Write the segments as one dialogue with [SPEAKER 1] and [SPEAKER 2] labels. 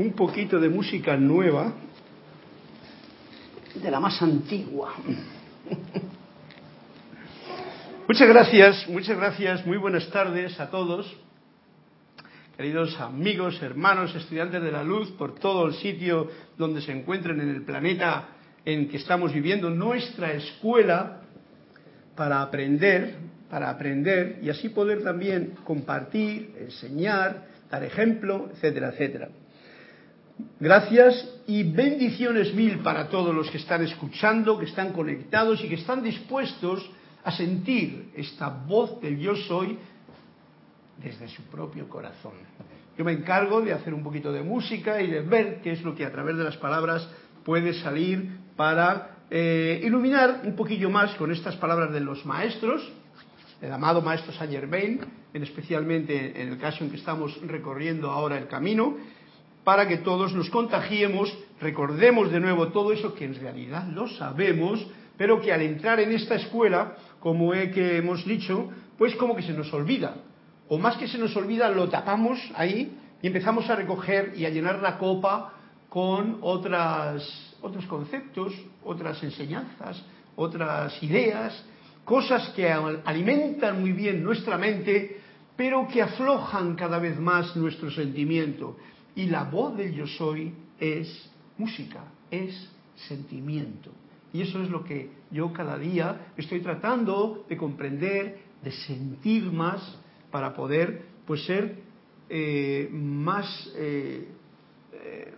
[SPEAKER 1] Un poquito de música nueva, de la más antigua. Muchas gracias, muchas gracias, muy buenas tardes a todos, queridos amigos, hermanos, estudiantes de la luz, por todo el sitio donde se encuentren en el planeta en que estamos viviendo, nuestra escuela para aprender, para aprender y así poder también compartir, enseñar, dar ejemplo, etcétera, etcétera. Gracias y bendiciones mil para todos los que están escuchando, que están conectados y que están dispuestos a sentir esta voz del yo soy desde su propio corazón. Yo me encargo de hacer un poquito de música y de ver qué es lo que a través de las palabras puede salir para eh, iluminar un poquillo más con estas palabras de los maestros, el amado maestro Saint Germain, en especialmente en el caso en que estamos recorriendo ahora el camino, para que todos nos contagiemos, recordemos de nuevo todo eso que en realidad lo sabemos, pero que al entrar en esta escuela, como he que hemos dicho, pues como que se nos olvida. O más que se nos olvida, lo tapamos ahí y empezamos a recoger y a llenar la copa con otras, otros conceptos, otras enseñanzas, otras ideas, cosas que alimentan muy bien nuestra mente, pero que aflojan cada vez más nuestro sentimiento. Y la voz del yo soy es música, es sentimiento. Y eso es lo que yo cada día estoy tratando de comprender, de sentir más, para poder pues ser eh, más eh, eh,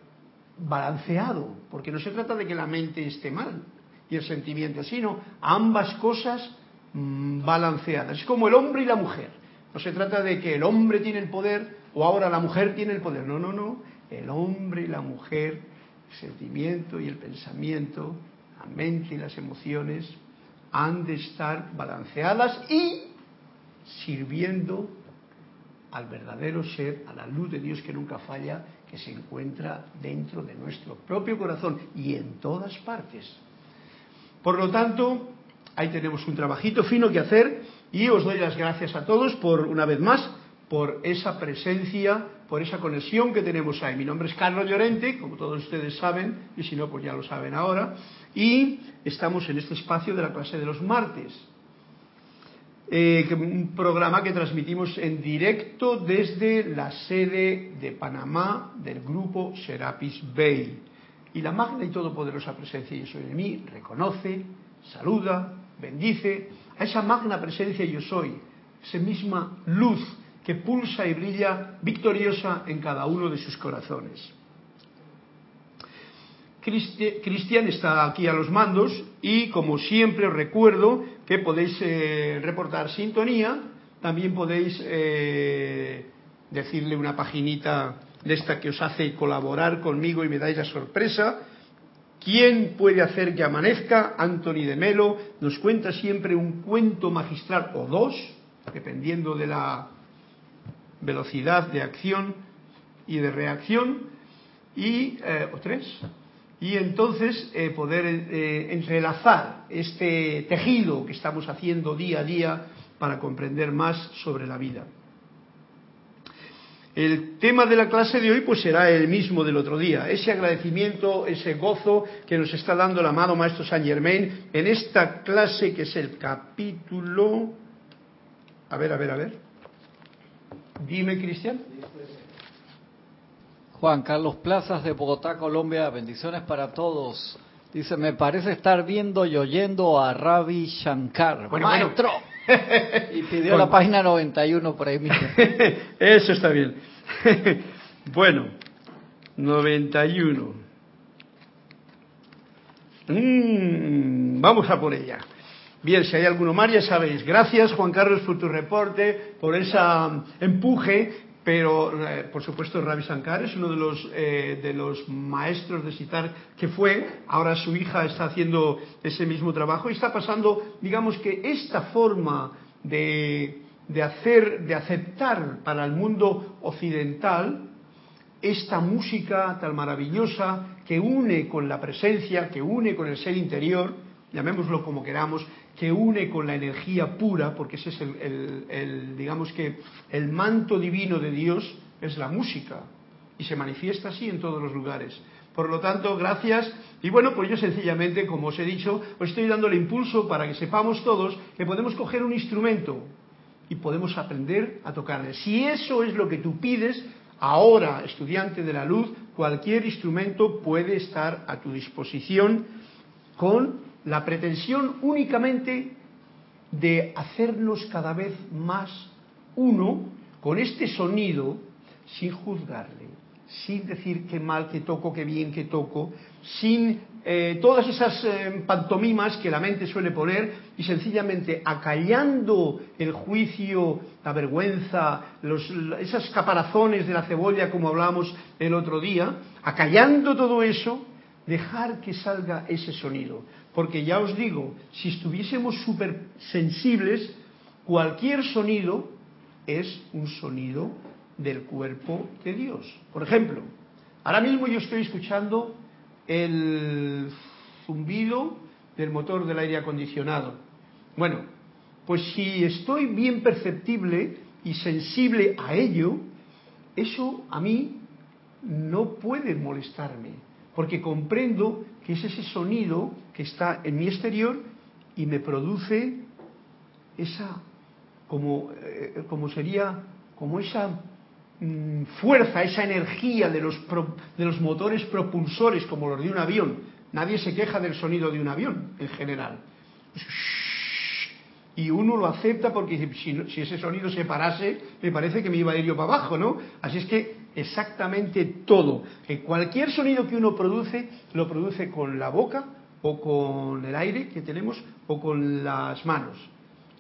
[SPEAKER 1] balanceado, porque no se trata de que la mente esté mal y el sentimiento, sino ambas cosas mm, balanceadas. Es como el hombre y la mujer. No se trata de que el hombre tiene el poder o ahora la mujer tiene el poder. No, no, no. El hombre y la mujer, el sentimiento y el pensamiento, la mente y las emociones han de estar balanceadas y sirviendo al verdadero ser, a la luz de Dios que nunca falla, que se encuentra dentro de nuestro propio corazón y en todas partes. Por lo tanto, ahí tenemos un trabajito fino que hacer y os doy las gracias a todos por una vez más por esa presencia, por esa conexión que tenemos ahí. Mi nombre es Carlos Llorente, como todos ustedes saben, y si no, pues ya lo saben ahora, y estamos en este espacio de la clase de los martes. Eh, un programa que transmitimos en directo desde la sede de Panamá del grupo Serapis Bay. Y la magna y todopoderosa presencia Yo Soy de mí reconoce, saluda, bendice a esa magna presencia Yo Soy, esa misma luz que pulsa y brilla victoriosa en cada uno de sus corazones. Cristian está aquí a los mandos y como siempre os recuerdo que podéis eh, reportar sintonía, también podéis eh, decirle una paginita de esta que os hace colaborar conmigo y me dais la sorpresa. ¿Quién puede hacer que amanezca? Anthony de Melo nos cuenta siempre un cuento magistral o dos, dependiendo de la velocidad de acción y de reacción, y, eh, o tres, y entonces eh, poder eh, entrelazar este tejido que estamos haciendo día a día para comprender más sobre la vida. El tema de la clase de hoy pues será el mismo del otro día, ese agradecimiento, ese gozo que nos está dando el amado Maestro Saint Germain en esta clase que es el capítulo... A ver, a ver, a ver. Dime, Cristian.
[SPEAKER 2] Juan Carlos Plazas de Bogotá, Colombia, bendiciones para todos. Dice, me parece estar viendo y oyendo a Ravi Shankar, bueno, maestro. y pidió la página 91 por ahí mismo.
[SPEAKER 1] Eso está bien. bueno, 91. Mm, vamos a por ella. Bien, si hay alguno más, ya sabéis. Gracias, Juan Carlos, por tu reporte, por ese empuje, pero eh, por supuesto Ravi Shankar es uno de los, eh, de los maestros de citar que fue, ahora su hija está haciendo ese mismo trabajo y está pasando, digamos que esta forma de, de hacer, de aceptar para el mundo occidental esta música tan maravillosa que une con la presencia, que une con el ser interior, llamémoslo como queramos, que une con la energía pura, porque ese es el, digamos que el manto divino de Dios es la música. y se manifiesta así en todos los lugares. Por lo tanto, gracias. Y bueno, pues yo sencillamente, como os he dicho, os estoy dando el impulso para que sepamos todos que podemos coger un instrumento y podemos aprender a tocarle. Si eso es lo que tú pides, ahora, estudiante de la luz, cualquier instrumento puede estar a tu disposición con la pretensión únicamente de hacernos cada vez más uno con este sonido sin juzgarle, sin decir qué mal que toco, qué bien que toco, sin eh, todas esas eh, pantomimas que la mente suele poner y sencillamente acallando el juicio, la vergüenza, los, esas caparazones de la cebolla como hablábamos el otro día, acallando todo eso, dejar que salga ese sonido. Porque ya os digo, si estuviésemos súper sensibles, cualquier sonido es un sonido del cuerpo de Dios. Por ejemplo, ahora mismo yo estoy escuchando el zumbido del motor del aire acondicionado. Bueno, pues si estoy bien perceptible y sensible a ello, eso a mí no puede molestarme, porque comprendo que es ese sonido que está en mi exterior y me produce esa, como, eh, como sería, como esa Mm, fuerza, esa energía de los, de los motores propulsores como los de un avión. Nadie se queja del sonido de un avión en general. Y uno lo acepta porque si, si ese sonido se parase, me parece que me iba a ir yo para abajo, ¿no? Así es que exactamente todo, que cualquier sonido que uno produce, lo produce con la boca o con el aire que tenemos o con las manos.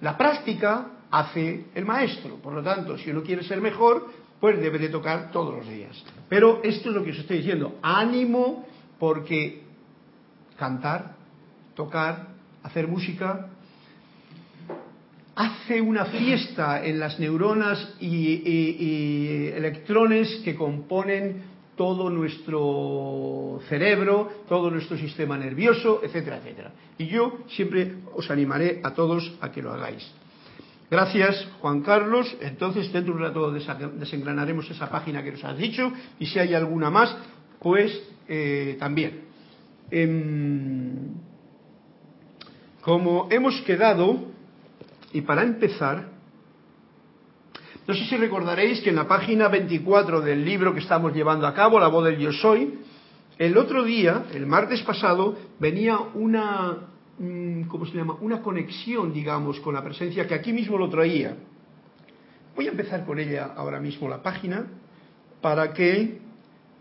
[SPEAKER 1] La práctica hace el maestro, por lo tanto, si uno quiere ser mejor, pues debe de tocar todos los días. Pero esto es lo que os estoy diciendo, ánimo porque cantar, tocar, hacer música, hace una fiesta en las neuronas y, electrones que componen todo nuestro cerebro, todo nuestro sistema nervioso, etcétera, etcétera. Y yo siempre os animaré a todos a que lo hagáis. Gracias, Juan Carlos. Entonces, dentro de un rato desengranaremos esa página que nos has dicho y si hay alguna más, pues eh, también. Em, como hemos quedado, y para empezar, no sé si recordaréis que en la página 24 del libro que estamos llevando a cabo, La voz del yo soy, el otro día, el martes pasado, venía una Mm, ¿cómo se llama? Una conexión, digamos, con la presencia que aquí mismo lo traía. Voy a empezar con ella ahora mismo la página para que,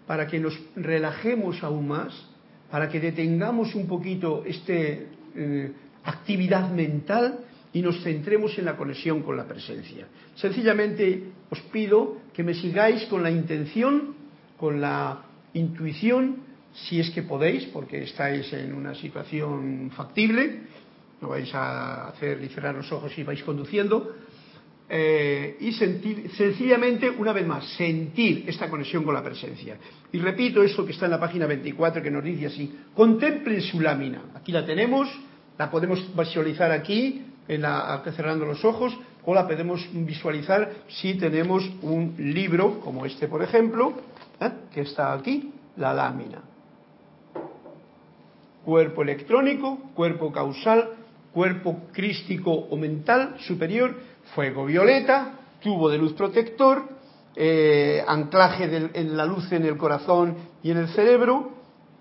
[SPEAKER 1] para que nos relajemos aún más, para que detengamos un poquito esta eh, actividad mental y nos centremos en la conexión con la presencia. Sencillamente os pido que me sigáis con la intención, con la intuición si es que podéis, porque estáis en una situación factible, no vais a hacer y cerrar los ojos y vais conduciendo, eh, y sentir, sencillamente, una vez más, sentir esta conexión con la presencia. Y repito eso que está en la página 24 que nos dice así, contemplen su lámina. Aquí la tenemos, la podemos visualizar aquí, en la, cerrando los ojos, o la podemos visualizar si tenemos un libro, como este por ejemplo, ¿eh? que está aquí, la lámina cuerpo electrónico, cuerpo causal, cuerpo crístico o mental superior, fuego violeta, tubo de luz protector, eh, anclaje en la luz en el corazón y en el cerebro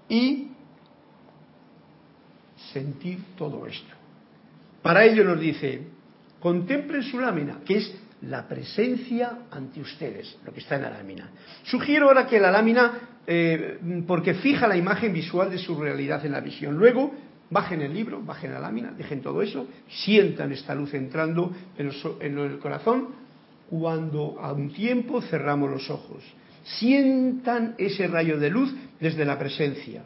[SPEAKER 1] y sentir todo esto. Para ello nos dice, contemplen su lámina, que es la presencia ante ustedes, lo que está en la lámina. Sugiero ahora que la lámina, eh, porque fija la imagen visual de su realidad en la visión. Luego, bajen el libro, bajen la lámina, dejen todo eso, sientan esta luz entrando en el, en el corazón cuando a un tiempo cerramos los ojos. Sientan ese rayo de luz desde la presencia,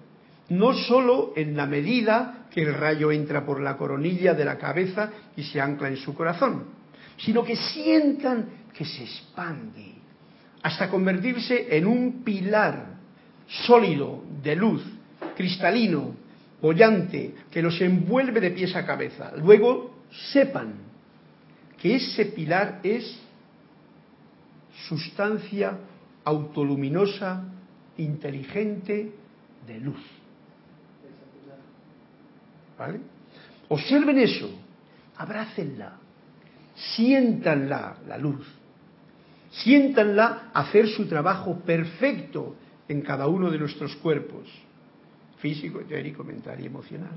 [SPEAKER 1] no solo en la medida que el rayo entra por la coronilla de la cabeza y se ancla en su corazón, sino que sientan que se expande hasta convertirse en un pilar sólido de luz, cristalino, bollante, que los envuelve de pies a cabeza. Luego sepan que ese pilar es sustancia autoluminosa, inteligente, de luz. ¿Vale? Observen eso, abrácenla, siéntanla, la luz, siéntanla hacer su trabajo perfecto en cada uno de nuestros cuerpos, físico, etérico, mental y emocional.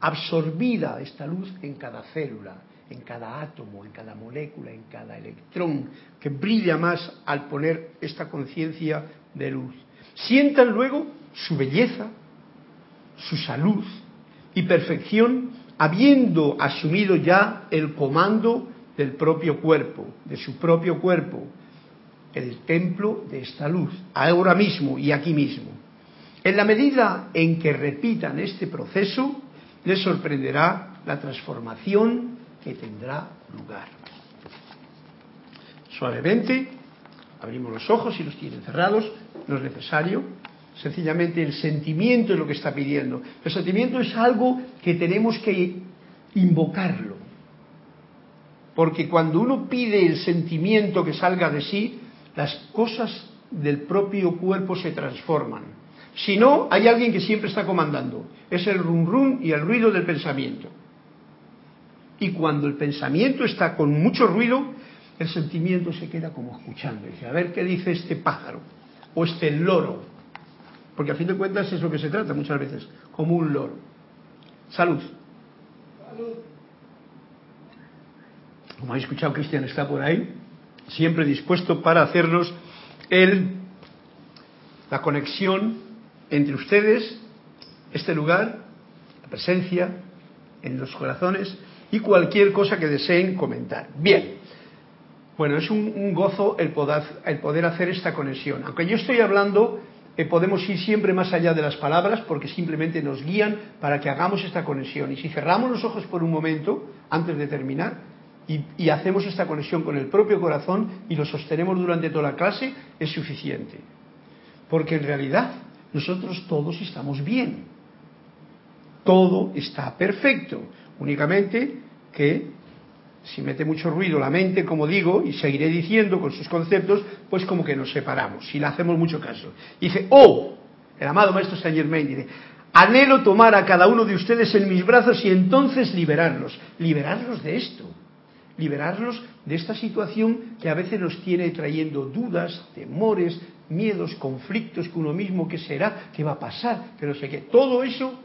[SPEAKER 1] Absorbida esta luz en cada célula, en cada átomo, en cada molécula, en cada electrón, que brilla más al poner esta conciencia de luz. Sientan luego su belleza, su salud y perfección, habiendo asumido ya el comando del propio cuerpo, de su propio cuerpo, el templo de esta luz, ahora mismo y aquí mismo. En la medida en que repitan este proceso, les sorprenderá la transformación que tendrá lugar. Suavemente, abrimos los ojos y los tienen cerrados, no es necesario. Sencillamente el sentimiento es lo que está pidiendo. El sentimiento es algo que tenemos que invocarlo. Porque cuando uno pide el sentimiento que salga de sí, las cosas del propio cuerpo se transforman. Si no, hay alguien que siempre está comandando. Es el rum rum y el ruido del pensamiento. Y cuando el pensamiento está con mucho ruido, el sentimiento se queda como escuchando. Dice, a ver qué dice este pájaro o este loro. Porque a fin de cuentas es lo que se trata muchas veces, como un loro. Salud. Salud. Como habéis escuchado, Cristian está por ahí, siempre dispuesto para hacernos el, la conexión entre ustedes, este lugar, la presencia en los corazones y cualquier cosa que deseen comentar. Bien, bueno, es un, gozo el poder, el poder, hacer esta conexión. Aunque yo estoy hablando, eh, podemos ir siempre más allá de las palabras porque simplemente nos guían para que hagamos esta conexión. Y si cerramos los ojos por un momento, antes de terminar, y, y hacemos esta conexión con el propio corazón y lo sostenemos durante toda la clase, es suficiente. Porque en realidad nosotros todos estamos bien. Todo está perfecto. Únicamente que si mete mucho ruido la mente, como digo, y seguiré diciendo con sus conceptos, pues como que nos separamos, si le hacemos mucho caso. Dice, oh, el amado maestro Saint Germain dice, anhelo tomar a cada uno de ustedes en mis brazos y entonces liberarlos, liberarlos de esto, liberarlos de esta situación que a veces nos tiene trayendo dudas, temores, miedos, conflictos con uno mismo, qué será, qué va a pasar, que no sé qué. Todo eso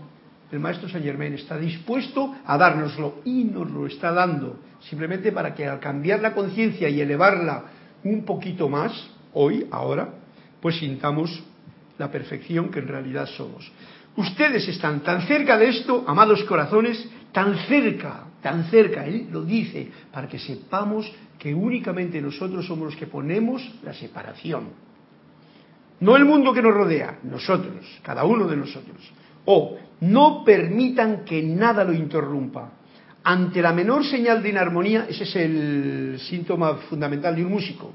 [SPEAKER 1] el maestro Saint Germain está dispuesto a dárnoslo y nos lo está dando, simplemente para que al cambiar la conciencia y elevarla un poquito más, hoy, ahora, pues sintamos la perfección que en realidad somos. Ustedes están tan cerca de esto, amados corazones, tan cerca, tan cerca, él lo dice, para que sepamos que únicamente nosotros somos los que ponemos la separación. No el mundo que nos rodea, nosotros, cada uno de nosotros. O no permitan que nada lo interrumpa. Ante la menor señal de inarmonía, ese es el síntoma fundamental de un músico.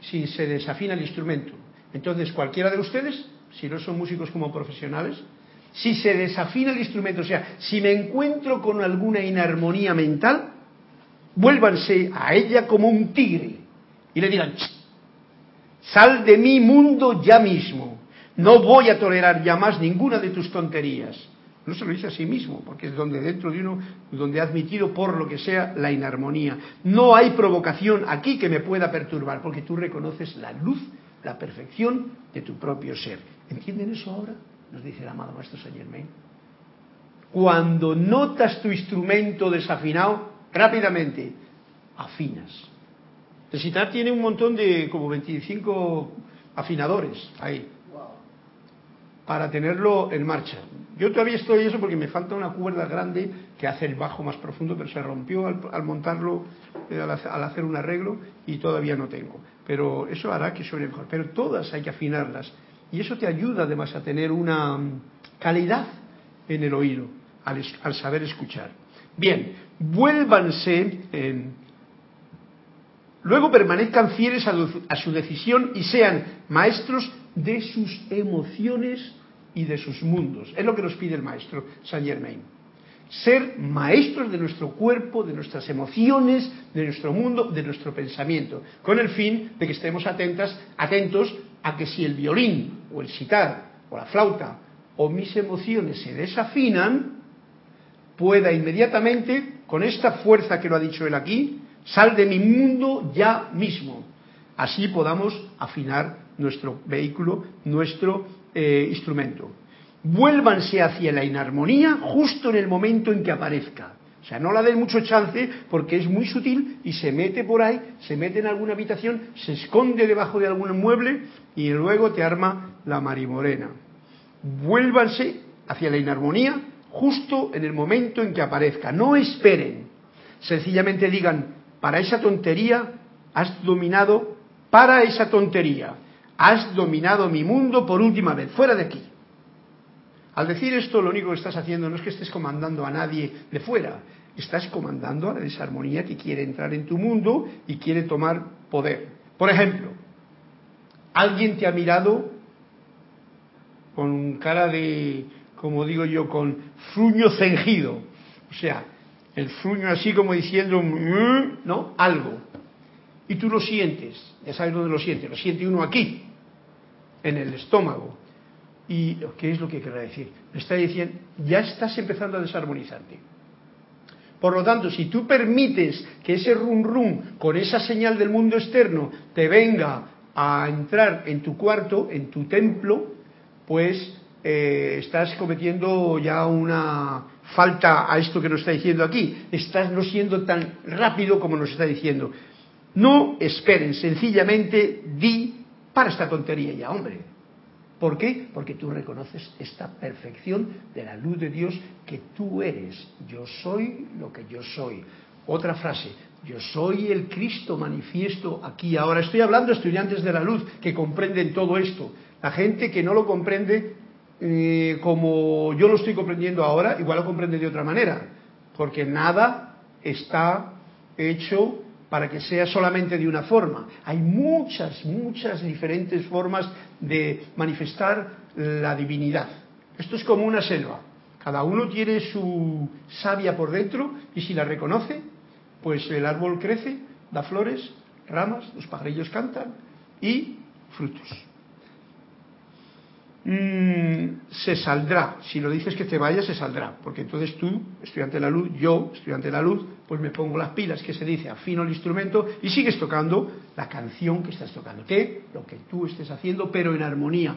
[SPEAKER 1] Si se desafina el instrumento. Entonces, cualquiera de ustedes, si no son músicos como profesionales, si se desafina el instrumento, o sea, si me encuentro con alguna inarmonía mental, vuélvanse a ella como un tigre y le digan, sal de mi mundo ya mismo. No voy a tolerar ya más ninguna de tus tonterías. No se lo dice a sí mismo, porque es donde dentro de uno, donde ha admitido por lo que sea la inarmonía. No hay provocación aquí que me pueda perturbar, porque tú reconoces la luz, la perfección de tu propio ser. ¿Entienden eso ahora? Nos dice el amado Maestro Saint Germain. Cuando notas tu instrumento desafinado, rápidamente afinas. El citar tiene un montón de como 25 afinadores ahí para tenerlo en marcha. Yo todavía estoy eso porque me falta una cuerda grande que hace el bajo más profundo, pero se rompió al, montarlo, eh, al, hacer un arreglo y todavía no tengo. Pero eso hará que suene mejor. Pero todas hay que afinarlas y eso te ayuda además a tener una mm, calidad en el oído, al, saber escuchar. Bien, vuélvanse, luego permanezcan fieles a su decisión y sean maestros de sus emociones y de sus mundos. Es lo que nos pide el maestro Saint Germain. ser maestros de nuestro cuerpo, de nuestras emociones, de nuestro mundo, de nuestro pensamiento, con el fin de que estemos atentas, atentos a que si el violín o el sitar o la flauta o mis emociones se desafinan, pueda inmediatamente, con esta fuerza que lo ha dicho él aquí, sal de mi mundo ya mismo. Así podamos afinar nuestro vehículo, nuestro eh, instrumento. Vuélvanse hacia la inarmonía justo en el momento en que aparezca. O sea, no la den mucho chance porque es muy sutil y se mete por ahí, se mete en alguna habitación, se esconde debajo de algún mueble y luego te arma la marimorena. Vuélvanse hacia la inarmonía justo en el momento en que aparezca. No esperen. Sencillamente digan, para esa tontería has dominado, para esa tontería has dominado mi mundo por última vez, fuera de aquí. Al decir esto, lo único que estás haciendo no es que estés comandando a nadie de fuera, estás comandando a la desarmonía que quiere entrar en tu mundo y quiere tomar poder. Por ejemplo, alguien te ha mirado con cara de, como digo yo, con fruño cengido. O sea, el fruño así como diciendo, mm", ¿no? Algo. Y tú lo sientes, ya sabes dónde lo sientes, lo siente uno aquí, en el estómago. ¿Y qué es lo que querrá decir? Le está diciendo, ya estás empezando a desarmonizarte. Por lo tanto, si tú permites que ese rum rum con esa señal del mundo externo te venga a entrar en tu cuarto, en tu templo, pues eh, estás cometiendo ya una falta a esto que nos está diciendo aquí. Estás no siendo tan rápido como nos está diciendo. No esperen, sencillamente di para esta tontería ya, hombre. ¿Por qué? Porque tú reconoces esta perfección de la luz de Dios que tú eres. Yo soy lo que yo soy. Otra frase, yo soy el Cristo manifiesto aquí ahora. Estoy hablando de estudiantes de la luz que comprenden todo esto. La gente que no lo comprende eh, como yo lo estoy comprendiendo ahora, igual lo comprende de otra manera. Porque nada está hecho para que sea solamente de una forma. Hay muchas, muchas diferentes formas de manifestar la divinidad. Esto es como una selva. Cada uno tiene su savia por dentro y si la reconoce, pues el árbol crece, da flores, ramas, los pajarillos cantan y frutos. Mm, se saldrá. Si lo dices que te vayas, se saldrá. Porque entonces tú, estudiante de la luz, yo, estudiante de la luz, pues me pongo las pilas, que se dice, afino el instrumento y sigues tocando la canción que estás tocando. Que lo que tú estés haciendo, pero en armonía.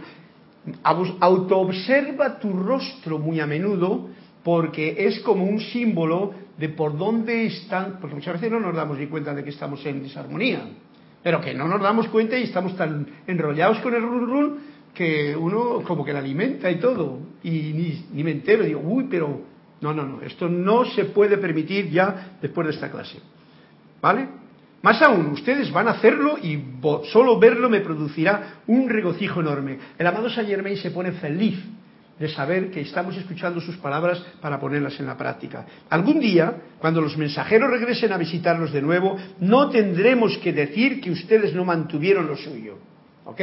[SPEAKER 1] Autoobserva tu rostro muy a menudo porque es como un símbolo de por dónde están, porque muchas veces no nos damos ni cuenta de que estamos en desarmonía, pero que no nos damos cuenta y estamos tan enrollados con el run run que uno como que la alimenta y todo, y ni, ni me entero, digo, uy, pero no, no, no, esto no se puede permitir ya después de esta clase. ¿Vale? Más aún, ustedes van a hacerlo y solo verlo me producirá un regocijo enorme. El amado Saint Germain se pone feliz de saber que estamos escuchando sus palabras para ponerlas en la práctica. Algún día, cuando los mensajeros regresen a visitarlos de nuevo, no tendremos que decir que ustedes no mantuvieron lo suyo. ¿Ok?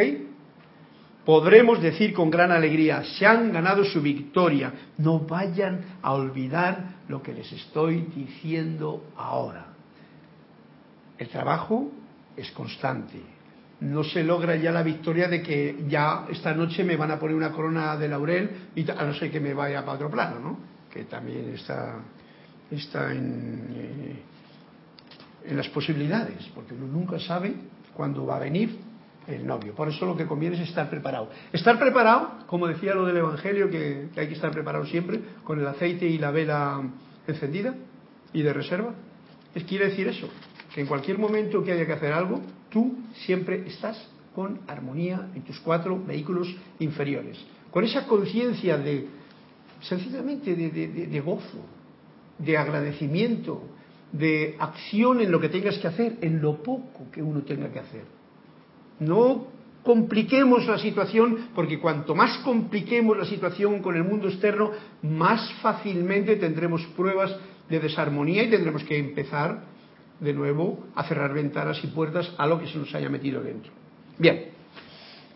[SPEAKER 1] Podremos decir con gran alegría, se han ganado su victoria, no vayan a olvidar lo que les estoy diciendo ahora. El trabajo es constante. No se logra ya la victoria de que ya esta noche me van a poner una corona de laurel y a no ser que me vaya para otro plano, ¿no? Que también está, está en, eh, en las posibilidades, porque uno nunca sabe cuándo va a venir el novio. Por eso lo que conviene es estar preparado. Estar preparado, como decía lo del Evangelio, que, hay que estar preparado siempre, con el aceite y la vela encendida y de reserva. Es, quiere decir eso, que en cualquier momento que haya que hacer algo, tú siempre estás con armonía en tus cuatro vehículos inferiores. Con esa conciencia de, sencillamente, de gozo, de agradecimiento, de acción en lo que tengas que hacer, en lo poco que uno tenga que hacer. No compliquemos la situación, porque cuanto más compliquemos la situación con el mundo externo, más fácilmente tendremos pruebas de desarmonía y tendremos que empezar de nuevo a cerrar ventanas y puertas a lo que se nos haya metido dentro. Bien,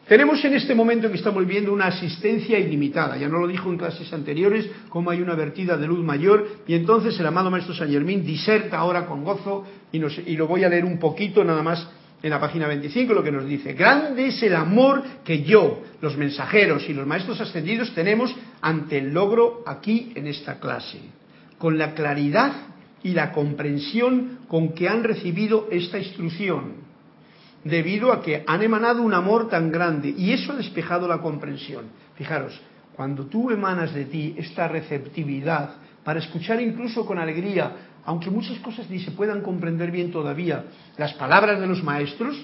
[SPEAKER 1] Tenemos en este momento que estamos viviendo una asistencia ilimitada, ya no lo dijo en clases anteriores, como hay una vertida de luz mayor, y entonces el amado Maestro San Germín diserta ahora con gozo, y, y lo voy a leer un poquito nada más en la página 25 lo que nos dice, grande es el amor que yo, los mensajeros y los maestros ascendidos tenemos ante el logro aquí en esta clase, con la claridad y la comprensión con que han recibido esta instrucción, debido a que han emanado un amor tan grande y eso ha despejado la comprensión. Fijaros, cuando tú emanas de ti esta receptividad para escuchar incluso con alegría aunque muchas cosas ni se puedan comprender bien todavía, las palabras de los maestros,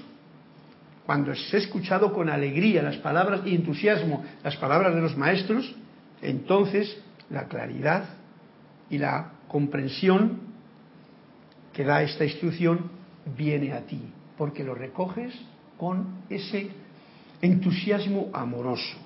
[SPEAKER 1] cuando se ha escuchado con alegría las palabras y entusiasmo las palabras de los maestros, entonces la claridad y la comprensión que da esta instrucción viene a ti, porque lo recoges con ese entusiasmo amoroso.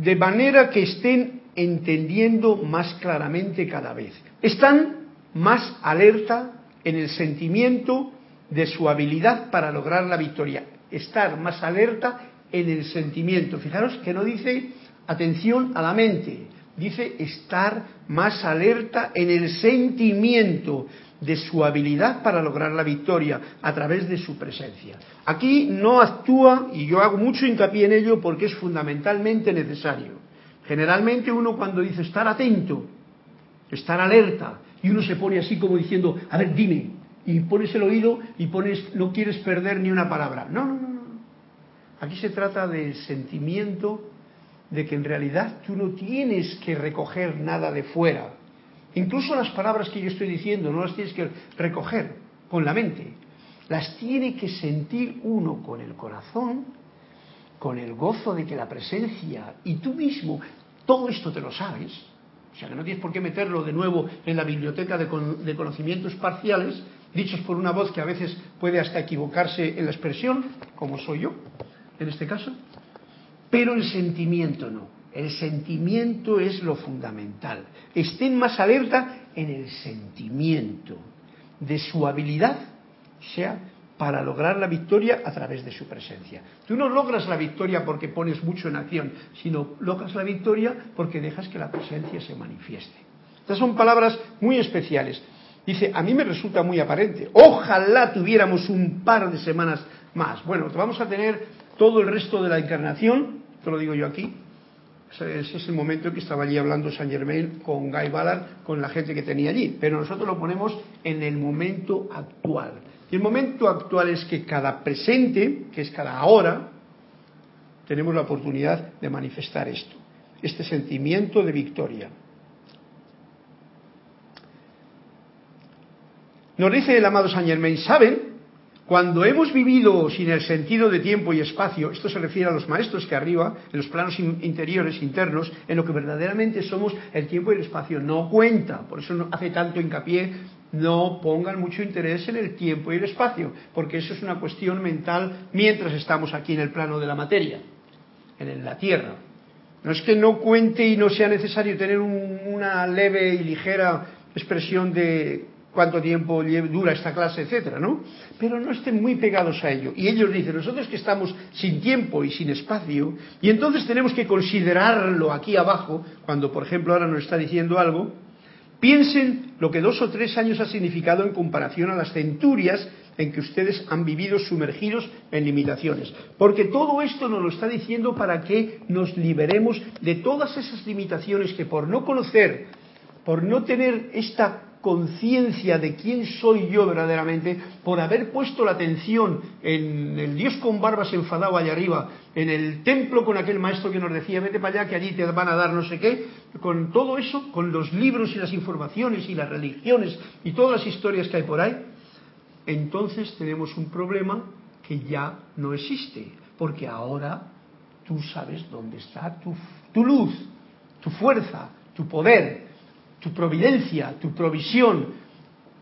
[SPEAKER 1] De manera que estén entendiendo más claramente cada vez. Están más alerta en el sentimiento de su habilidad para lograr la victoria. Estar más alerta en el sentimiento. Fijaros que no dice atención a la mente, dice estar más alerta en el sentimiento de su habilidad para lograr la victoria a través de su presencia. Aquí no actúa, y yo hago mucho hincapié en ello porque es fundamentalmente necesario. Generalmente uno cuando dice estar atento, estar alerta, y uno se pone así como diciendo, a ver, dime, y pones el oído y pones, no quieres perder ni una palabra. No, no, no, no. Aquí se trata del sentimiento de que en realidad tú no tienes que recoger nada de fuera. Incluso las palabras que yo estoy diciendo no las tienes que recoger con la mente. Las tiene que sentir uno con el corazón, con el gozo de que la presencia y tú mismo todo esto te lo sabes, o sea que no tienes por qué meterlo de nuevo en la biblioteca de, conocimientos parciales, dichos por una voz que a veces puede hasta equivocarse en la expresión, como soy yo, en este caso, pero el sentimiento no. El sentimiento es lo fundamental. Estén más alerta en el sentimiento de su habilidad, sea para lograr la victoria a través de su presencia. Tú no logras la victoria porque pones mucho en acción, sino logras la victoria porque dejas que la presencia se manifieste. Estas son palabras muy especiales. Dice, a mí me resulta muy aparente. Ojalá tuviéramos un par de semanas más. Bueno, vamos a tener todo el resto de la encarnación, te lo digo yo aquí. Ese es el momento en que estaba allí hablando Saint Germain con Guy Ballard, con la gente que tenía allí. Pero nosotros lo ponemos en el momento actual. Y el momento actual es que cada presente, que es cada hora, tenemos la oportunidad de manifestar esto, este sentimiento de victoria. Nos dice el amado Saint Germain, ¿saben? Cuando hemos vivido sin el sentido de tiempo y espacio, esto se refiere a los maestros que arriba, en los planos interiores, internos, en lo que verdaderamente somos, el tiempo y el espacio no cuenta. Por eso hace tanto hincapié no pongan mucho interés en el tiempo y el espacio, porque eso es una cuestión mental mientras estamos aquí en el plano de la materia, en la Tierra. No es que no cuente y no sea necesario tener una leve y ligera expresión de cuánto tiempo dura esta clase, etcétera, ¿no? Pero no estén muy pegados a ello. Y ellos dicen, nosotros que estamos sin tiempo y sin espacio, y entonces tenemos que considerarlo aquí abajo, cuando por ejemplo ahora nos está diciendo algo, Piensen lo que dos o tres años ha significado en comparación a las centurias en que ustedes han vivido sumergidos en limitaciones. Porque todo esto nos lo está diciendo para que nos liberemos de todas esas limitaciones que por no conocer, por no tener esta conciencia de quién soy yo verdaderamente por haber puesto la atención en el Dios con barbas enfadado allá arriba, en el templo con aquel maestro que nos decía, vete para allá que allí te van a dar no sé qué, con todo eso, con los libros y las informaciones y las religiones y todas las historias que hay por ahí, entonces tenemos un problema que ya no existe, porque ahora tú sabes dónde está tu, tu luz, tu fuerza, tu poder, tu providencia, tu provisión,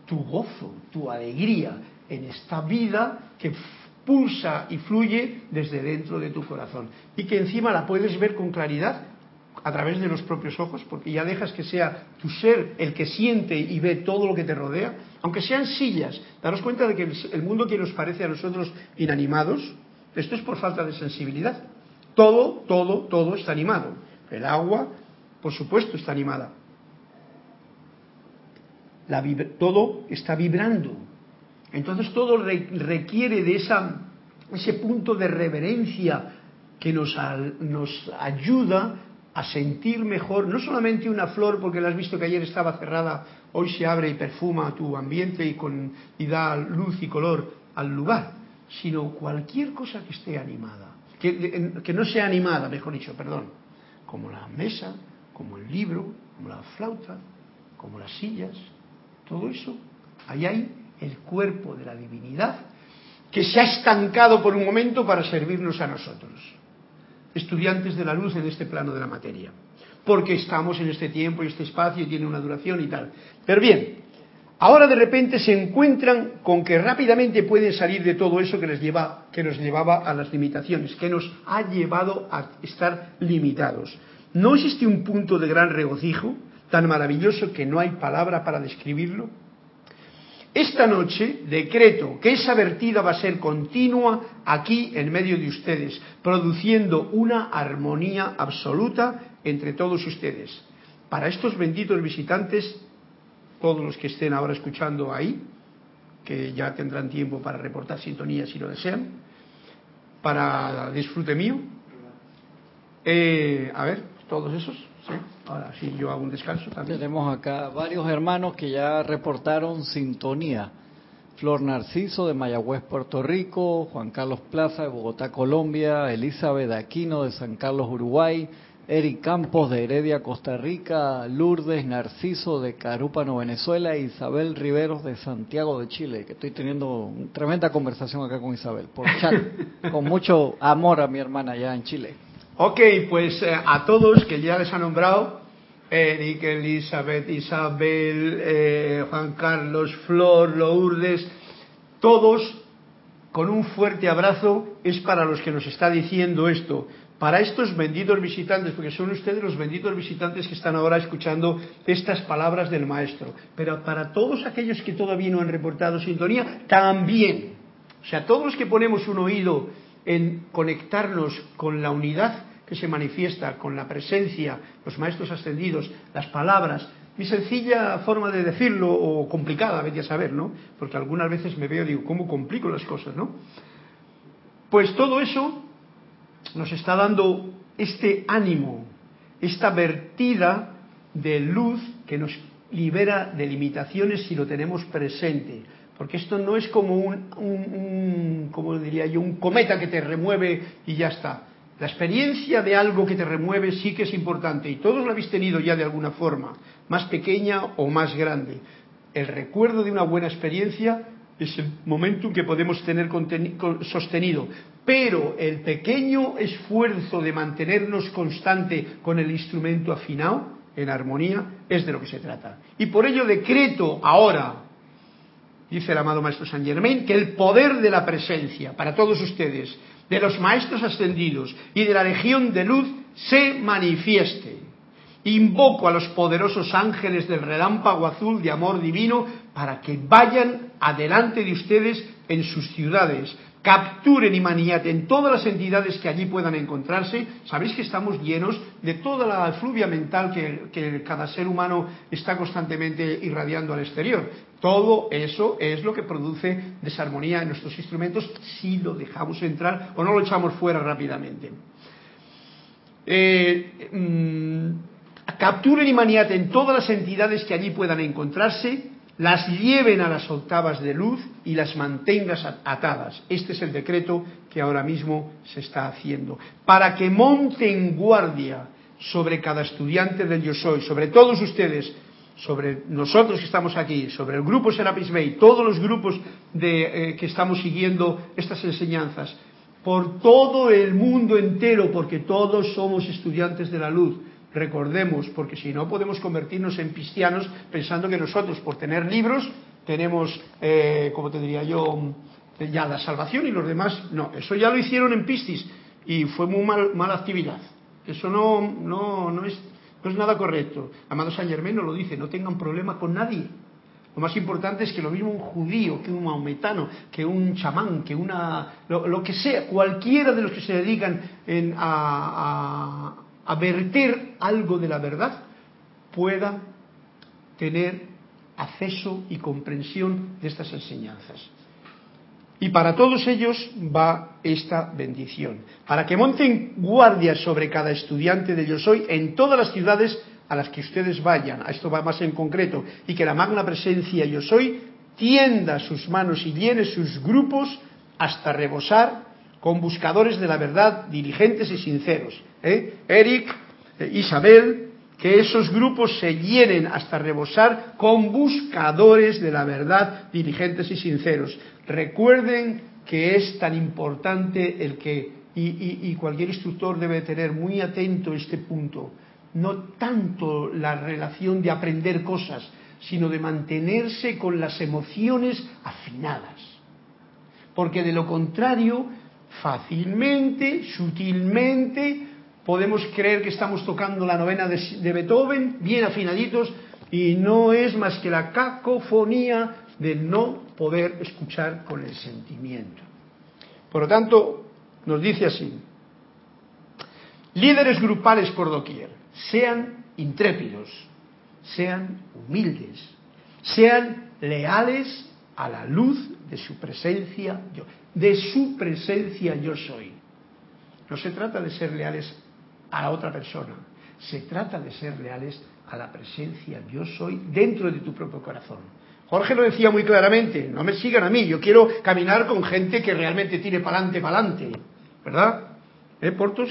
[SPEAKER 1] tu gozo, tu alegría en esta vida que pulsa y fluye desde dentro de tu corazón y que encima la puedes ver con claridad a través de los propios ojos, porque ya dejas que sea tu ser el que siente y ve todo lo que te rodea, aunque sean sillas, daros cuenta de que el mundo que nos parece a nosotros inanimados, esto es por falta de sensibilidad. Todo, todo, todo está animado. El agua, por supuesto, está animada. Todo está vibrando. Entonces todo requiere de esa, ese punto de reverencia que nos, nos ayuda a sentir mejor, no solamente una flor, porque la has visto que ayer estaba cerrada, hoy se abre y perfuma tu ambiente y, con, y da luz y color al lugar, sino cualquier cosa que esté animada, que no sea animada, mejor dicho, perdón, como la mesa, como el libro, como la flauta, como las sillas, todo eso, ahí hay el cuerpo de la divinidad que se ha estancado por un momento para servirnos a nosotros estudiantes de la luz en este plano de la materia, porque estamos en este tiempo y este espacio y tiene una duración y tal. Pero bien, ahora de repente se encuentran con que rápidamente pueden salir de todo eso que les lleva, que nos llevaba a las limitaciones, que nos ha llevado a estar limitados. ¿No existe un punto de gran regocijo tan maravilloso que no hay palabra para describirlo? Esta noche decreto que esa vertida va a ser continua aquí en medio de ustedes, produciendo una armonía absoluta entre todos ustedes. Para estos benditos visitantes, todos los que estén ahora escuchando ahí, que ya tendrán tiempo para reportar sintonía si lo desean, para disfrute mío, eh, a ver, todos esos, ¿sí? Ahora sí, yo hago un descanso también.
[SPEAKER 2] Tenemos acá varios hermanos que ya reportaron sintonía. Flor Narciso de Mayagüez, Puerto Rico, Juan Carlos Plaza de Bogotá, Colombia, Elizabeth Aquino de San Carlos, Uruguay, Eric Campos de Heredia, Costa Rica, Lourdes Narciso de Carúpano, Venezuela, e Isabel Riveros de Santiago de Chile, que estoy teniendo una tremenda conversación acá con Isabel, por chat, con mucho amor a mi hermana allá en Chile.
[SPEAKER 1] Ok, pues eh, a todos que ya les ha nombrado, Eric, Elizabeth, Isabel, eh, Juan Carlos, Flor, Lourdes, todos con un fuerte abrazo es para los que nos está diciendo esto, para estos benditos visitantes, porque son ustedes los benditos visitantes que están ahora escuchando estas palabras del Maestro, pero para todos aquellos que todavía no han reportado sintonía, también. O sea, todos los que ponemos un oído en conectarnos con la unidad que se manifiesta con la presencia, los maestros ascendidos, las palabras, mi sencilla forma de decirlo, o complicada, vete a saber, ¿no? Porque algunas veces me veo y digo, ¿cómo complico las cosas, no? Pues todo eso nos está dando este ánimo, esta vertida de luz que nos libera de limitaciones si lo tenemos presente porque esto no es como un, como diría yo, un cometa que te remueve y ya está. La experiencia de algo que te remueve sí que es importante y todos lo habéis tenido ya de alguna forma, más pequeña o más grande. El recuerdo de una buena experiencia es el momento en que podemos tener sostenido, pero el pequeño esfuerzo de mantenernos constante con el instrumento afinado, en armonía, es de lo que se trata. Y por ello decreto ahora, dice el amado Maestro Saint Germain, que el poder de la presencia para todos ustedes, de los Maestros ascendidos y de la Legión de Luz se manifieste. Invoco a los poderosos ángeles del relámpago azul de amor divino para que vayan adelante de ustedes en sus ciudades, capturen y maniaten todas las entidades que allí puedan encontrarse. Sabéis que estamos llenos de toda la fluvia mental que, cada ser humano está constantemente irradiando al exterior. Todo eso es lo que produce desarmonía en nuestros instrumentos si lo dejamos entrar o no lo echamos fuera rápidamente. Eh, mm, capturen y maniaten todas las entidades que allí puedan encontrarse las lleven a las octavas de luz y las mantengas atadas. Este es el decreto que ahora mismo se está haciendo. Para que monten guardia sobre cada estudiante del Yo Soy, sobre todos ustedes, sobre nosotros que estamos aquí, sobre el grupo Serapis todos los grupos eh, que estamos siguiendo estas enseñanzas, por todo el mundo entero, porque todos somos estudiantes de la luz recordemos, porque si no podemos convertirnos en cristianos pensando que nosotros, por tener libros, tenemos, eh, como te diría yo, ya la salvación y los demás, no, eso ya lo hicieron en Piscis y fue muy mal, mala actividad. Eso no, no, no, es, no es nada correcto. Amado San Germán lo dice, no tengan problema con nadie. Lo más importante es que lo mismo un judío, que un maometano, que un chamán, que una. lo, que sea, cualquiera de los que se dedican a, a, a verter algo de la verdad, pueda tener acceso y comprensión de estas enseñanzas. Y para todos ellos va esta bendición, para que monten guardias sobre cada estudiante de Yo Soy en todas las ciudades a las que ustedes vayan, a esto va más en concreto, y que la magna presencia Yo Soy tienda sus manos y llene sus grupos hasta rebosar con buscadores de la verdad, diligentes y sinceros. ¿eh? Eric, eh, Isabel, que esos grupos se llenen hasta rebosar con buscadores de la verdad, diligentes y sinceros. Recuerden que es tan importante el que, y, cualquier instructor debe tener muy atento este punto, no tanto la relación de aprender cosas, sino de mantenerse con las emociones afinadas. Porque de lo contrario, fácilmente, sutilmente, podemos creer que estamos tocando la novena de, Beethoven, bien afinaditos, y no es más que la cacofonía de no poder escuchar con el sentimiento. Por lo tanto, nos dice así, líderes grupales por doquier, sean intrépidos, sean humildes, sean leales a la luz de su presencia de su presencia yo soy. No se trata de ser leales a la otra persona. Se trata de ser leales a la presencia yo soy dentro de tu propio corazón. Jorge lo decía muy claramente, no me sigan a mí, yo quiero caminar con gente que realmente tire para adelante, para adelante. ¿Verdad? ¿Eh, Portos?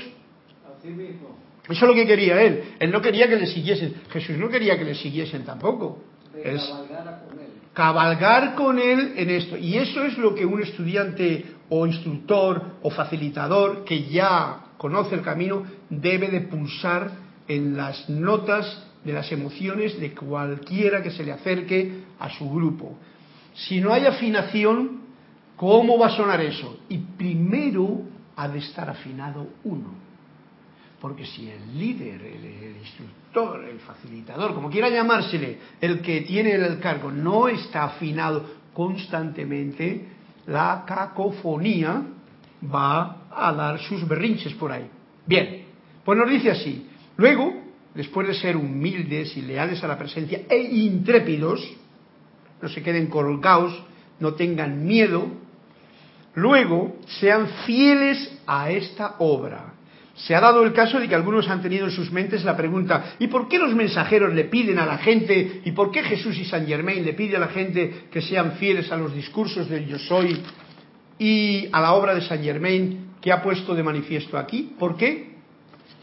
[SPEAKER 1] Así mismo. Eso es lo que quería él. Él no quería que le siguiesen. Jesús no quería que le siguiesen tampoco. Es. Cabalgar con él en esto. Y eso es lo que un estudiante o instructor o facilitador que ya conoce el camino, debe de pulsar en las notas de las emociones de cualquiera que se le acerque a su grupo. Si no hay afinación, ¿cómo va a sonar eso? Y primero ha de estar afinado uno. Porque si el líder, el, instructor, el facilitador, como quiera llamársele, el que tiene el cargo, no está afinado constantemente, la cacofonía va a dar sus berrinches por ahí. Bien, pues nos dice así. Luego, después de ser humildes y leales a la presencia e intrépidos, no se queden colgados, no tengan miedo, luego sean fieles a esta obra. Se ha dado el caso de que algunos han tenido en sus mentes la pregunta, ¿y por qué los mensajeros le piden a la gente, y por qué Jesús y San Germain le pide a la gente que sean fieles a los discursos del yo soy y a la obra de San Germain que ha puesto de manifiesto aquí. ¿Por qué?